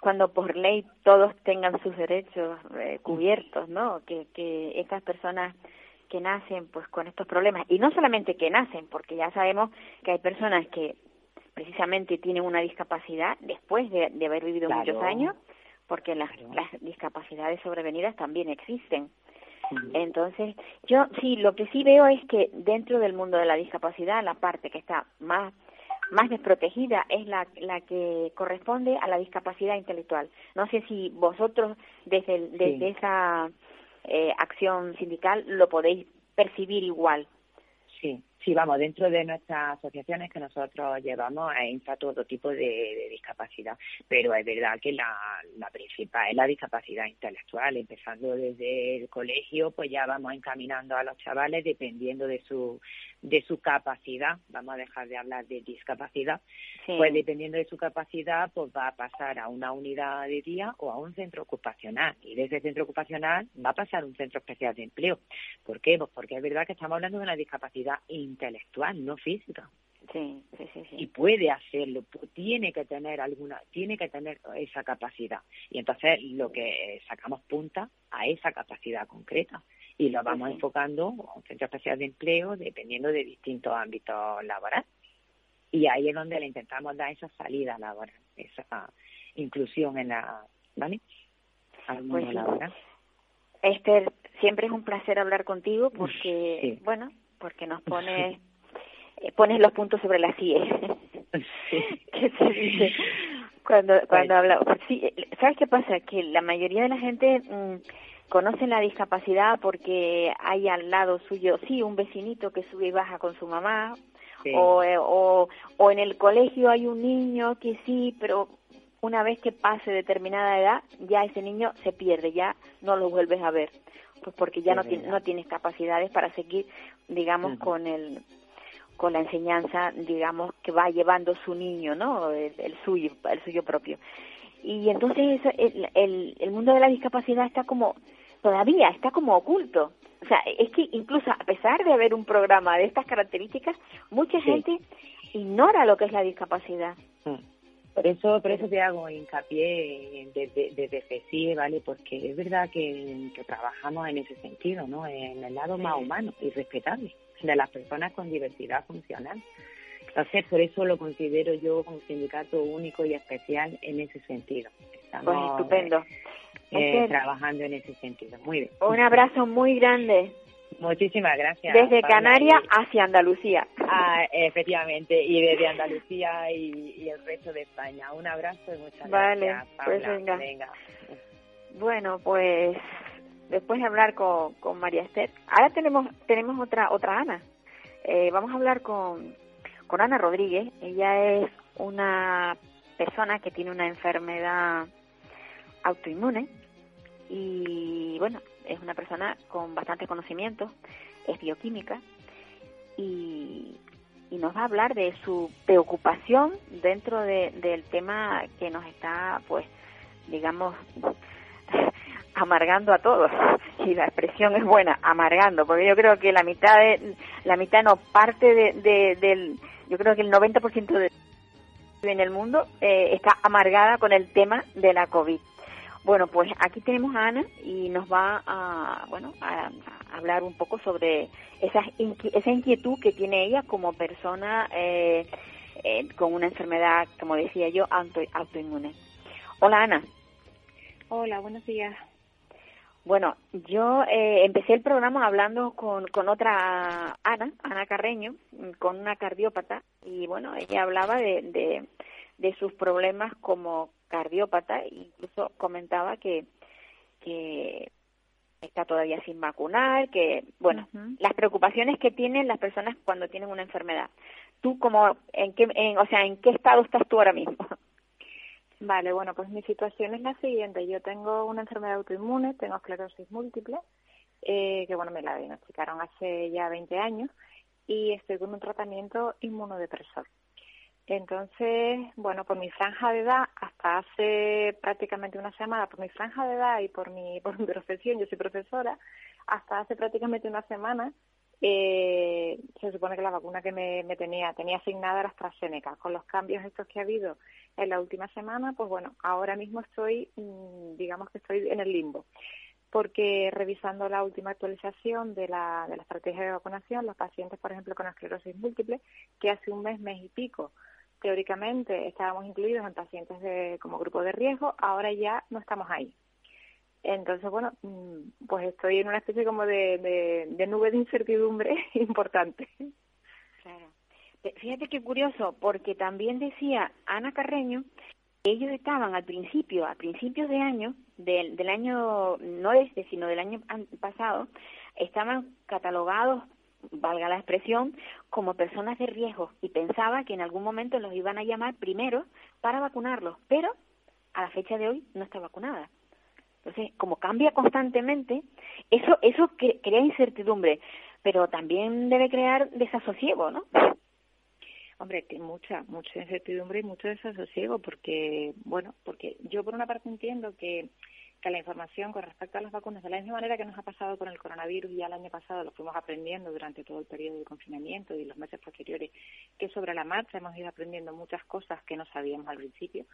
cuando por ley todos tengan sus derechos eh, cubiertos, ¿no? Que, que estas personas que nacen pues con estos problemas. Y no solamente que nacen porque ya sabemos que hay personas que precisamente tienen una discapacidad después de, haber vivido muchos años porque las, las discapacidades sobrevenidas también existen. Entonces yo sí lo que sí veo es que dentro del mundo de la discapacidad la parte que está más más desprotegida es la, la que corresponde a la discapacidad intelectual. No sé si vosotros desde, desde esa eh, acción sindical lo podéis percibir igual. Sí, sí, vamos, dentro de nuestras asociaciones que nosotros llevamos entra todo tipo de, discapacidad, pero es verdad que la, la principal es la discapacidad intelectual, empezando desde el colegio, pues ya vamos encaminando a los chavales dependiendo de su de su capacidad, vamos a dejar de hablar de discapacidad, pues dependiendo de su capacidad, pues va a pasar a una unidad de día o a un centro ocupacional. Y desde el centro ocupacional va a pasar a un centro especial de empleo. ¿Por qué? Pues porque es verdad que estamos hablando de una discapacidad intelectual, no física. Sí, sí, sí, Y puede hacerlo, tiene que tener alguna, tiene que tener esa capacidad. Y entonces lo que sacamos punta a esa capacidad concreta y lo vamos enfocando a un centro especial de empleo dependiendo de distintos ámbitos laborales. Y ahí es donde le intentamos dar esa salida laboral, esa inclusión en la, ¿vale? Al mundo pues laboral. Esther, siempre es un placer hablar contigo porque, bueno, porque nos pones, eh, pones los puntos sobre las CIE. ¿Qué se dice? Cuando, cuando habla, sí, ¿sabes qué pasa? Que la mayoría de la gente mm, conocen la discapacidad porque hay al lado suyo, sí, un vecinito que sube y baja con su mamá, o, eh, o, o en el colegio hay un niño que sí, pero una vez que pase determinada edad, ya ese niño se pierde, ya no lo vuelves a ver, pues porque ya no, tiene, no tienes capacidades para seguir, digamos, con el con la enseñanza, digamos, que va llevando su niño, ¿no? El, suyo, el suyo propio. Y entonces el, el, el mundo de la discapacidad está como todavía está como oculto. O sea, es que incluso a pesar de haber un programa de estas características, mucha gente ignora lo que es la discapacidad. Mm. Por eso, por eso te hago hincapié desde, desde ¿vale? Porque es verdad que, trabajamos en ese sentido, ¿no? En el lado más humano y respetable de las personas con diversidad funcional. Entonces, por eso lo considero yo como sindicato único y especial en ese sentido. Estamos, pues estupendo. Eh, trabajando en ese sentido. Muy bien. Un abrazo muy grande. Muchísimas gracias. Desde Canarias hacia Andalucía. Ah, efectivamente, y desde Andalucía y, el resto de España. Un abrazo y muchas gracias. Pues venga. Bueno, pues después de hablar con, con María Esther, ahora tenemos tenemos otra otra Ana. Eh, vamos a hablar con, con Ana Rodríguez. Ella es una persona que tiene una enfermedad autoinmune y bueno, es una persona con bastante conocimiento, es bioquímica y, nos va a hablar de su preocupación dentro del tema que nos está, pues, digamos, amargando a todos. Y la expresión es buena, amargando, porque yo creo que la mitad de, la mitad no parte de, del, yo creo que el 90% de en el mundo eh, está amargada con el tema de la COVID. Bueno, pues aquí tenemos a Ana y nos va a, bueno, a, hablar un poco sobre esa, esa inquietud que tiene ella como persona eh, eh, con una enfermedad, como decía yo, auto, autoinmune. Hola Ana. Hola, buenos días. Bueno, yo eh, empecé el programa hablando con, con otra Ana, Ana Carreño, con una cardiópata, y bueno, ella hablaba de, de, de sus problemas como cardiópata, incluso comentaba que, que está todavía sin vacunar, que, bueno, las preocupaciones que tienen las personas cuando tienen una enfermedad. ¿Tú como, en qué, en, o sea, en qué estado estás tú ahora mismo? Vale, bueno, pues mi situación es la siguiente. Yo tengo una enfermedad autoinmune, tengo esclerosis múltiple, eh, que bueno, me la diagnosticaron hace ya 20 años y estoy con un tratamiento inmunodepresor. Entonces, bueno, por mi franja de edad, hasta hace prácticamente una semana, por mi franja de edad y por mi, por mi profesión, yo soy profesora, hasta hace prácticamente una semana, eh, se supone que la vacuna que me, tenía, tenía asignada era AstraZeneca. Con los cambios estos que ha habido en la última semana, pues bueno, ahora mismo estoy, mm, digamos que estoy en el limbo. Porque revisando la última actualización de la, de la estrategia de vacunación, los pacientes, por ejemplo, con esclerosis múltiple, que hace un mes, mes y pico, teóricamente estábamos incluidos en pacientes de, como grupo de riesgo, ahora ya no estamos ahí. Entonces, bueno, mm, pues estoy en una especie como de, de, nube de incertidumbre importante. Claro. Fíjate qué curioso, porque también decía Ana Carreño ellos estaban al principio, a principios de año, del, del año, no este, sino del año pasado, estaban catalogados, valga la expresión, como personas de riesgo y pensaba que en algún momento los iban a llamar primero para vacunarlos, pero a la fecha de hoy no está vacunada. Entonces, como cambia constantemente, eso, eso crea incertidumbre, pero también debe crear desasosiego, ¿no? Hombre, que mucha, mucha incertidumbre y mucho desasosiego, porque, bueno, porque yo por una parte entiendo que, que la información con respecto a las vacunas, de la misma manera que nos ha pasado con el coronavirus, ya el año pasado lo fuimos aprendiendo durante todo el periodo de confinamiento y los meses posteriores, que sobre la marcha hemos ido aprendiendo muchas cosas que no sabíamos al principio,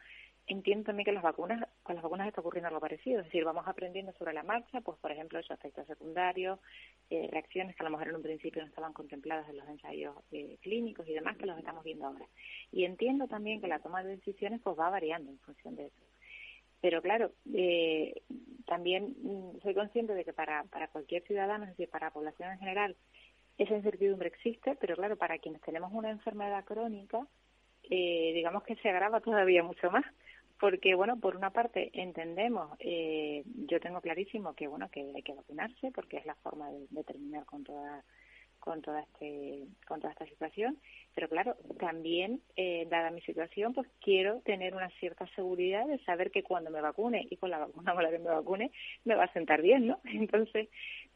entiendo también que las vacunas, con las vacunas está ocurriendo algo parecido, es decir, vamos aprendiendo sobre la marcha, pues por ejemplo esos efectos secundarios, eh, reacciones que a lo mejor en un principio no estaban contempladas en los ensayos eh, clínicos y demás que los estamos viendo ahora. Y entiendo también que la toma de decisiones pues va variando en función de eso. Pero claro, eh, también mm, soy consciente de que para, para cualquier ciudadano, es decir, para la población en general, esa incertidumbre existe, pero claro, para quienes tenemos una enfermedad crónica, eh, digamos que se agrava todavía mucho más porque bueno por una parte entendemos eh, yo tengo clarísimo que bueno que hay que vacunarse porque es la forma de, terminar con toda con toda este con toda esta situación. Pero claro también eh, dada mi situación pues quiero tener una cierta seguridad de saber que cuando me vacune y con la vacuna con la que me vacune me va a sentar bien no entonces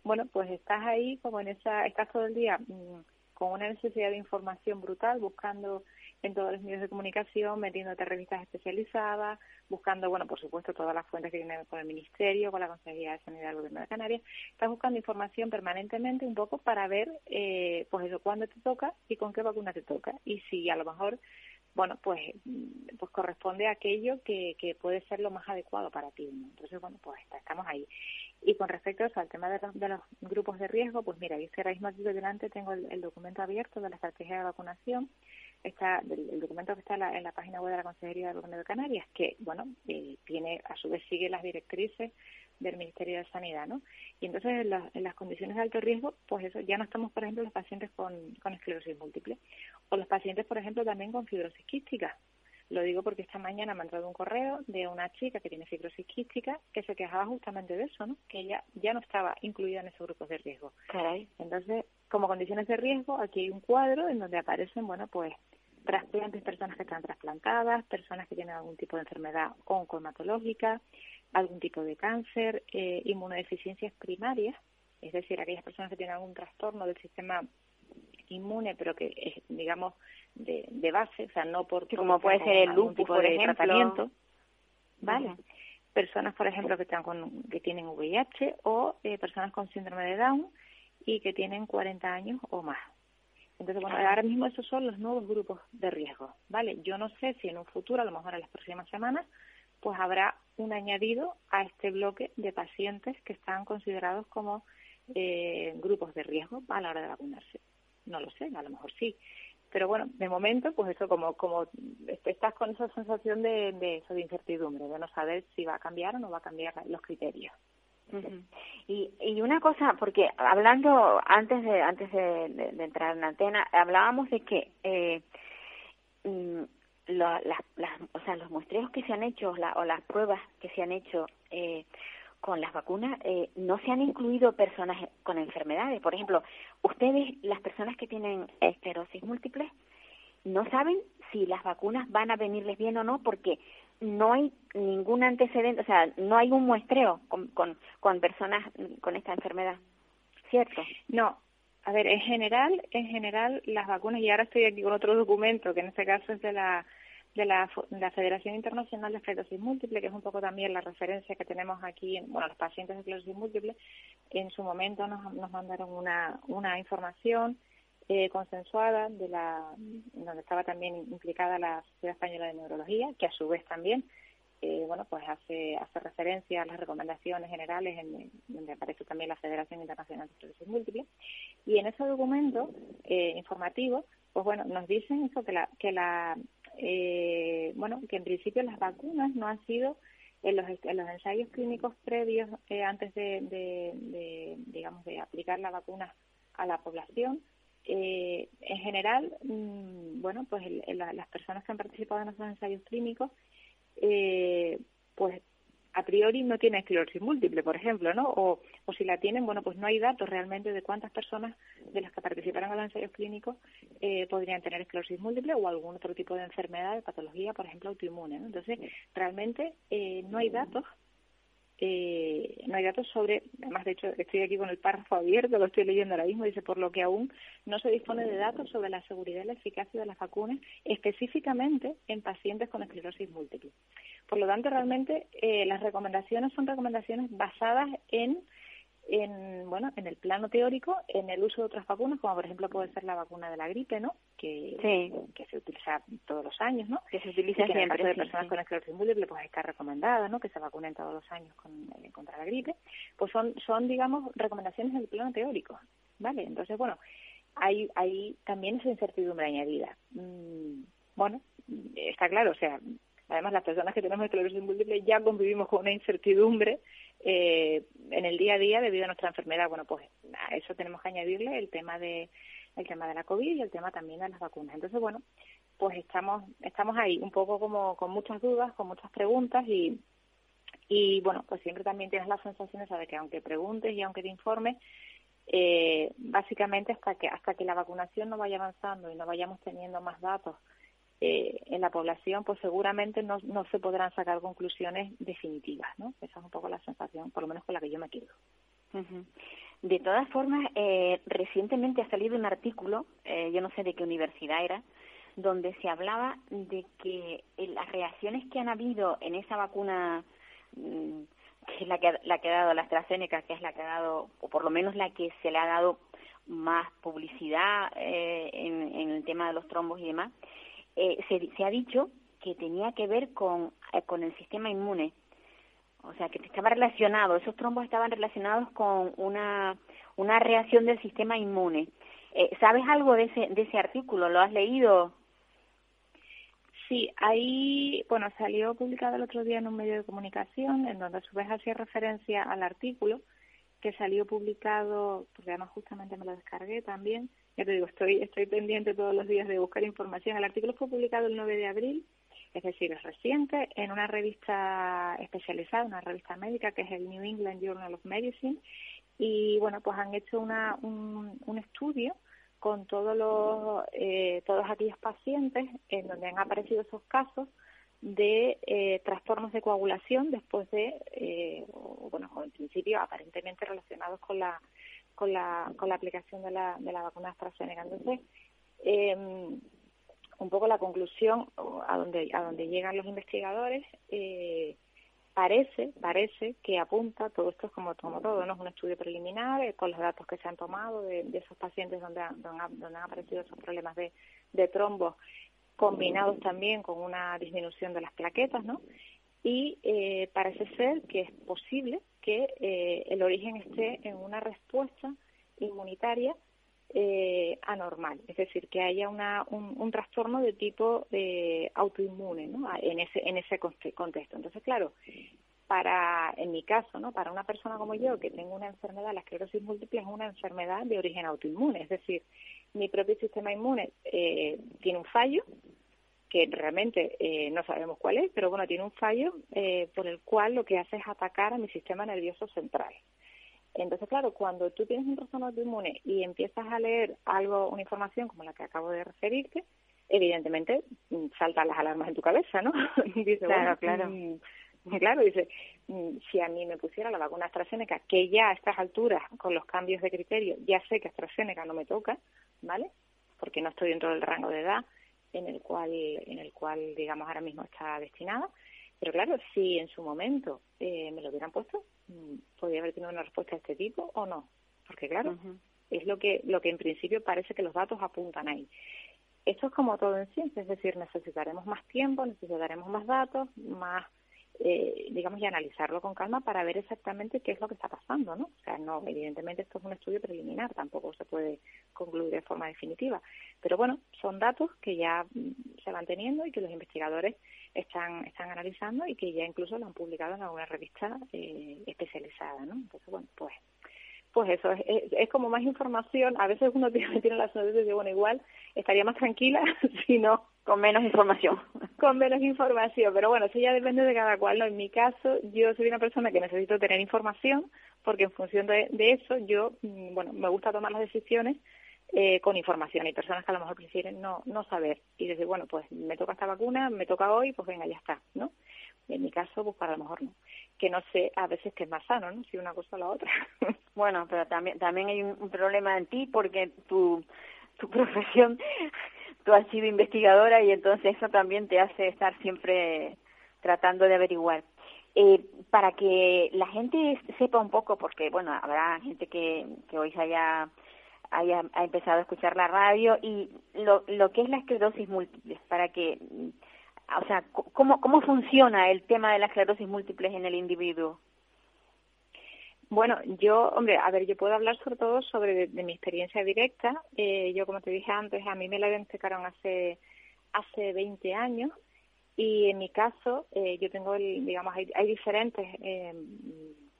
bueno pues estás ahí como en esa estás todo el día mm, con una necesidad de información brutal buscando en todos los medios de comunicación, metiéndote revistas especializadas, buscando, bueno, por supuesto, todas las fuentes que tienen con el Ministerio, con la Consejería de Sanidad del Gobierno de Canarias. Estás buscando información permanentemente un poco para ver, eh, pues eso, cuándo te toca y con qué vacuna te toca. Y si a lo mejor bueno, pues, pues corresponde a aquello que, que puede ser lo más adecuado para ti. Entonces, bueno, pues estamos ahí. Y con respecto a al tema de los, de los, grupos de riesgo, pues mira, yo estoy ahora mismo aquí delante, tengo el documento abierto de la estrategia de vacunación está el, documento que está en la, página web de la Consejería del Gobierno de Canarias, que, bueno, eh, tiene, a su vez sigue las directrices del Ministerio de Sanidad, ¿no? Y entonces en, las condiciones de alto riesgo, pues eso, ya no estamos, por ejemplo, los pacientes con, con esclerosis múltiple, o los pacientes, por ejemplo, también con fibrosis quística. Lo digo porque esta mañana me ha entrado un correo de una chica que tiene fibrosis quística que se quejaba justamente de eso, ¿no? Que ella ya no estaba incluida en esos grupos de riesgo. Entonces, como condiciones de riesgo, aquí hay un cuadro en donde aparecen, bueno, pues trasplantes, personas que están trasplantadas, personas que tienen algún tipo de enfermedad oncomatológica, algún tipo de cáncer, eh, inmunodeficiencias primarias, es decir, aquellas personas que tienen algún trastorno del sistema inmune, pero que es, digamos, de, de base, o sea, no por... Como puede ser el lupus, por de tratamiento, ¿vale? Personas, por ejemplo, que, están con, que tienen VIH o eh, personas con síndrome de Down y que tienen 40 años o más. Entonces, bueno, ahora mismo esos son los nuevos grupos de riesgo, ¿vale? Yo no sé si en un futuro, a lo mejor en las próximas semanas, pues habrá un añadido a este bloque de pacientes que están considerados como eh, grupos de riesgo a la hora de vacunarse. No lo sé, a lo mejor sí. Pero bueno, de momento, pues eso, como, como estás con esa sensación de, de, eso, de incertidumbre, de no saber si va a cambiar o no va a cambiar los criterios y, y una cosa, porque hablando antes de antes de, entrar en la antena, hablábamos de que eh, mm, las, o sea, los muestreos que se han hecho o las pruebas que se han hecho eh, con las vacunas eh, no se han incluido personas con enfermedades. Por ejemplo, ustedes, las personas que tienen esclerosis múltiple, no saben si las vacunas van a venirles bien o no porque no hay ningún antecedente, o sea, no hay un muestreo con, con, con personas con esta enfermedad, ¿cierto? No, a ver, en general, en general las vacunas, y ahora estoy aquí con otro documento, que en este caso es de la de la, Federación Internacional de Esclerosis Múltiple, que es un poco también la referencia que tenemos aquí, en, bueno, los pacientes de esclerosis múltiple, en su momento nos, nos mandaron una, una información eh, consensuada de la donde estaba también implicada la Sociedad Española de Neurología, que a su vez también eh, bueno pues hace hace referencia a las recomendaciones generales en, donde aparece también la Federación Internacional de Esclerosis Múltiple y en ese documento eh, informativo pues bueno nos dicen eso que la que la eh, bueno que en principio las vacunas no han sido en los, en los ensayos clínicos previos eh, antes de, de, de digamos de aplicar la vacuna a la población. Eh, en general, mm, bueno, pues las personas que han participado en esos ensayos clínicos, eh, pues a priori no tienen esclerosis múltiple, por ejemplo, ¿no? O, o si la tienen, bueno, pues no hay datos realmente de cuántas personas de las que participaron en los ensayos clínicos eh, podrían tener esclerosis múltiple o algún otro tipo de enfermedad, de patología, por ejemplo, autoinmune. Entonces, realmente eh, no hay datos eh, no hay datos sobre, además de hecho estoy aquí con el párrafo abierto, lo estoy leyendo ahora mismo, dice por lo que aún no se dispone de datos sobre la seguridad y la eficacia de las vacunas específicamente en pacientes con esclerosis múltiple. Por lo tanto, realmente eh, las recomendaciones son recomendaciones basadas en en bueno en el plano teórico en el uso de otras vacunas como por ejemplo puede ser la vacuna de la gripe no que, que se utiliza todos los años no que se utiliza siempre en el caso de personas con esclerosis múltiple pues está recomendada no que se vacunen todos los años con, eh, contra la gripe pues son son digamos recomendaciones en el plano teórico vale entonces bueno hay hay también esa incertidumbre añadida. Mm, bueno está claro o sea además las personas que tenemos esclerosis múltiple ya convivimos con una incertidumbre eh, en el día a día debido a nuestra enfermedad. Bueno, pues a eso tenemos que añadirle el tema de el tema de la COVID y el tema también de las vacunas. Entonces, bueno, pues estamos estamos ahí un poco como con muchas dudas, con muchas preguntas y y bueno, pues siempre también tienes la sensación de que aunque preguntes y aunque te informes, eh, básicamente hasta que hasta que la vacunación no vaya avanzando y no vayamos teniendo más datos eh, en la población, pues seguramente no, no se podrán sacar conclusiones definitivas, ¿no? Esa es un poco la sensación, por lo menos con la que yo me quedo. De todas formas, eh, recientemente ha salido un artículo, eh, yo no sé de qué universidad era, donde se hablaba de que las reacciones que han habido en esa vacuna, mm, que es la que, la que ha dado la AstraZeneca, que es la que ha dado, o por lo menos la que se le ha dado más publicidad en, en el tema de los trombos y demás, eh, se, ha dicho que tenía que ver con, eh, con el sistema inmune. O sea, que estaba relacionado, esos trombos estaban relacionados con una, una reacción del sistema inmune. Eh, ¿Sabes algo de ese, de ese artículo? ¿Lo has leído? Sí, ahí, bueno, salió publicado el otro día en un medio de comunicación, en donde a su vez hacía referencia al artículo que salió publicado, porque además justamente me lo descargué también, ya te digo, estoy, estoy pendiente todos los días de buscar información. El artículo fue publicado el 9 de abril, es decir, es reciente, en una revista especializada, una revista médica que es el New England Journal of Medicine. Y bueno, pues han hecho una, un, un estudio con todos los eh, todos aquellos pacientes en donde han aparecido esos casos de eh, trastornos de coagulación después de, eh, bueno, en principio aparentemente relacionados con la con la, con la aplicación de la, de la vacuna AstraZeneca. Entonces, eh, un poco la conclusión a donde, a donde llegan los investigadores eh, parece, parece que apunta, todo esto es como, como todo, no es un estudio preliminar, eh, con los datos que se han tomado de, esos pacientes donde, donde, han aparecido esos problemas de, de trombos, combinados también con una disminución de las plaquetas, ¿no? Y eh, parece ser que es posible que eh, el origen esté en una respuesta inmunitaria eh, anormal, es decir, que haya una, un, trastorno de tipo eh, autoinmune ¿no? en ese, en ese contexto. Entonces, claro, para, en mi caso, ¿no? para una persona como yo que tengo una enfermedad, la esclerosis múltiple es una enfermedad de origen autoinmune, es decir, mi propio sistema inmune eh, tiene un fallo, que realmente eh, no sabemos cuál es, pero bueno, tiene un fallo eh, por el cual lo que hace es atacar a mi sistema nervioso central. Entonces, claro, cuando tú tienes un trastorno autoinmune y empiezas a leer algo, una información como la que acabo de referirte, evidentemente mm, saltan las alarmas en tu cabeza, ¿no? dice, claro, claro. Claro, dice, mm, si a mí me pusiera la vacuna AstraZeneca, que ya a estas alturas, con los cambios de criterio, ya sé que AstraZeneca no me toca, ¿vale? Porque no estoy dentro del rango de edad, en el cual, en el cual digamos, ahora mismo está destinada. Pero claro, si en su momento eh, me lo hubieran puesto, mm, podría haber tenido una respuesta de este tipo o no. Porque claro, es lo que, lo que en principio parece que los datos apuntan ahí. Esto es como todo en ciencia, es decir, necesitaremos más tiempo, necesitaremos más datos, más eh, digamos, y analizarlo con calma para ver exactamente qué es lo que está pasando, ¿no? O sea, no, evidentemente esto es un estudio preliminar, tampoco se puede concluir de forma definitiva. Pero bueno, son datos que ya mm, se van teniendo y que los investigadores están, están analizando y que ya incluso lo han publicado en alguna revista eh, especializada, ¿no? Entonces, bueno, pues pues eso, es, es, como más información. A veces uno tiene, tiene la sensación de, bueno, igual estaría más tranquila si no. Con menos información. Con menos información, pero bueno, eso ya depende de cada cual. ¿no? En mi caso, yo soy una persona que necesito tener información porque en función de, de eso yo, mm, bueno, me gusta tomar las decisiones eh, con información. Hay personas que a lo mejor prefieren no, no saber y decir, bueno, pues me toca esta vacuna, me toca hoy, pues venga, ya está, ¿no? En mi caso, pues para lo mejor no. Que no sé a veces que es más sano, ¿no? Si una cosa o la otra. bueno, pero también, también hay un, problema en ti porque tu, tu profesión, tú has sido investigadora y entonces eso también te hace estar siempre tratando de averiguar. Eh, para que la gente sepa un poco, porque bueno, habrá gente que, que hoy haya, haya ha empezado a escuchar la radio y lo, lo que es la esclerosis múltiple, para que o sea, ¿cómo, cómo funciona el tema de la esclerosis múltiple en el individuo? Bueno, yo, hombre, a ver, yo puedo hablar sobre todo sobre de, mi experiencia directa. Eh, yo, como te dije antes, a mí me la diagnosticaron hace hace 20 años y en mi caso, eh, yo tengo, el, digamos, hay, hay diferentes eh,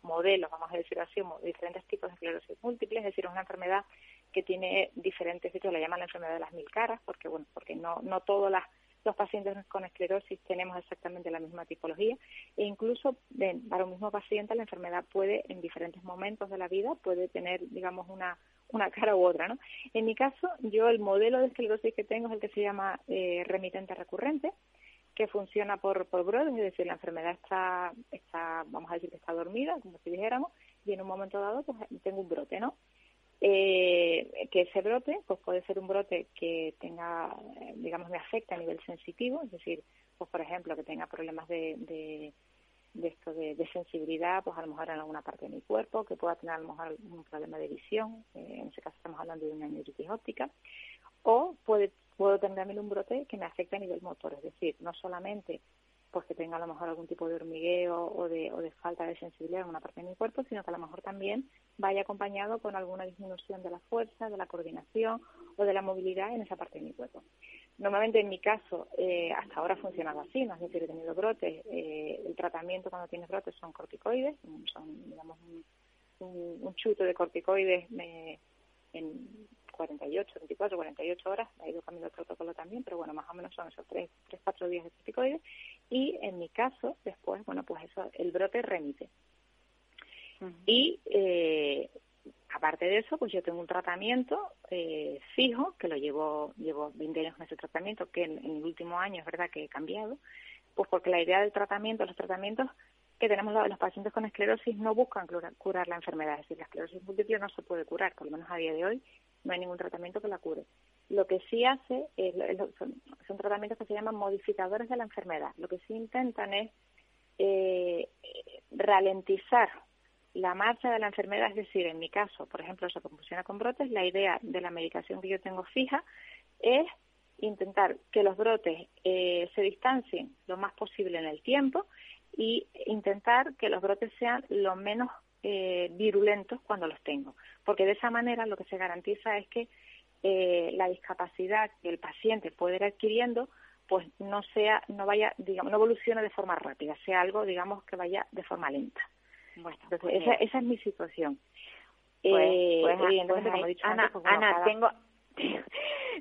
modelos, vamos a decir así, diferentes tipos de esclerosis múltiple, es decir, una enfermedad que tiene diferentes, de la llaman la enfermedad de las mil caras, porque bueno, porque no, no todas las los pacientes con esclerosis tenemos exactamente la misma tipología e incluso para un mismo paciente la enfermedad puede en diferentes momentos de la vida puede tener digamos una una cara u otra, ¿no? En mi caso, yo el modelo de esclerosis que tengo es el que se llama eh, remitente recurrente, que funciona por, por brotes, es decir, la enfermedad está, está, vamos a decir que está dormida, como si dijéramos, y en un momento dado pues tengo un brote, ¿no? Eh, que ese brote pues puede ser un brote que tenga, digamos, me afecta a nivel sensitivo, es decir, pues por ejemplo, que tenga problemas de, de, de esto de, de, sensibilidad, pues a lo mejor en alguna parte de mi cuerpo, que pueda tener a lo mejor un problema de visión, eh, en ese caso estamos hablando de una neuritis óptica, o puede, puedo tener también un brote que me afecta a nivel motor, es decir, no solamente pues que tenga a lo mejor algún tipo de hormigueo o de, o de falta de sensibilidad en una parte de mi cuerpo, sino que a lo mejor también vaya acompañado con alguna disminución de la fuerza, de la coordinación o de la movilidad en esa parte de mi cuerpo. Normalmente en mi caso, eh, hasta ahora ha funcionado así, no es decir, he tenido brotes. Eh, el tratamiento cuando tienes brotes son corticoides, son, digamos, un, un, chuto de corticoides me, en 48, 24, 48 horas, ha ido cambiando el protocolo también, pero bueno, más o menos son esos 3, 3 4 días de corticoides. Y en mi caso, después, bueno, pues eso, el brote remite. Y eh, aparte de eso, pues yo tengo un tratamiento eh, fijo, que lo llevo, llevo 20 años con ese tratamiento, que en, el último año es verdad que he cambiado, pues porque la idea del tratamiento, los tratamientos que tenemos los, pacientes con esclerosis no buscan curar, la enfermedad, es decir, la esclerosis múltiple no se puede curar, por lo menos a día de hoy no hay ningún tratamiento que la cure. Lo que sí hace es, son, son, tratamientos que se llaman modificadores de la enfermedad. Lo que sí intentan es eh, ralentizar la marcha de la enfermedad, es decir, en mi caso, por ejemplo, que funciona con brotes, la idea de la medicación que yo tengo fija es intentar que los brotes eh, se distancien lo más posible en el tiempo y intentar que los brotes sean lo menos eh, virulentos cuando los tengo, porque de esa manera lo que se garantiza es que eh, la discapacidad que el paciente puede ir adquiriendo pues no sea no vaya digamos no evolucione de forma rápida sea algo digamos que vaya de forma lenta. Bueno, Entonces, esa, esa, es mi situación. Pues, eh, pues, pues Ana, pues, Ana tengo,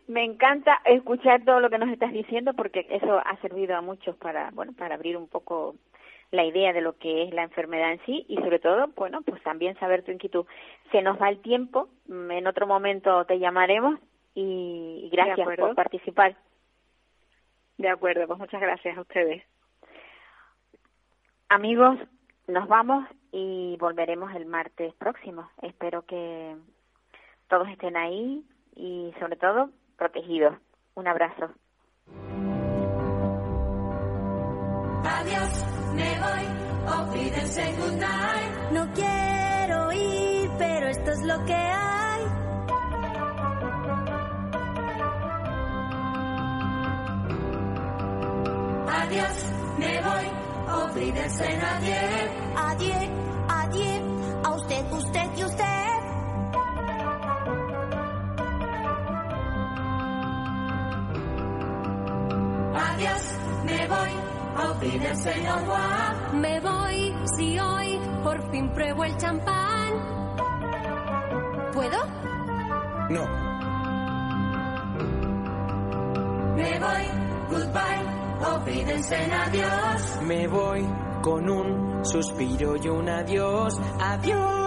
me encanta escuchar todo lo que nos estás diciendo porque eso ha servido a muchos para, bueno, para abrir un poco la idea de lo que es la enfermedad en sí y sobre todo, bueno, pues también saber tu inquietud. Se nos va el tiempo, en otro momento te llamaremos y gracias por participar. De acuerdo, pues muchas gracias a ustedes. Amigos, nos vamos y volveremos el martes próximo. Espero que todos estén ahí y sobre todo protegidos. Un abrazo. Me voy, good night. No quiero ir, pero esto es lo que hay. Adiós, me voy, olvídense nadie. Adiós Adiós, a usted, usted y usted. Adiós, me voy, a agua. Me voy si hoy por fin pruebo el champán. ¿Puedo? No. Me voy, goodbye, ofrecerse adiós. Me voy con un suspiro y un adiós, adiós.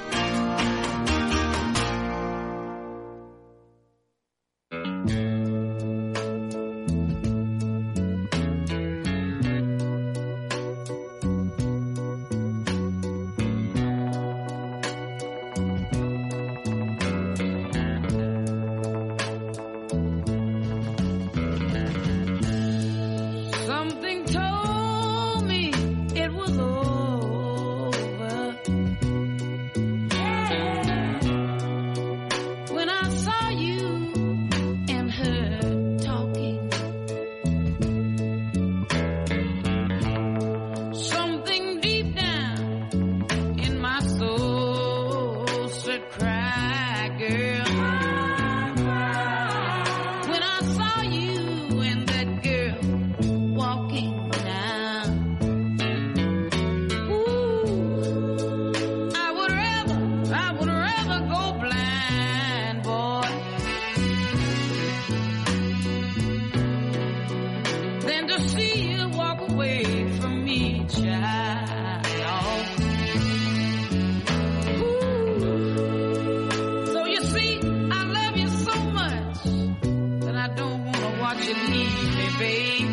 what you need me, babe.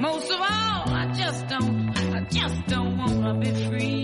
Most of all, I just don't, I just don't wanna be free.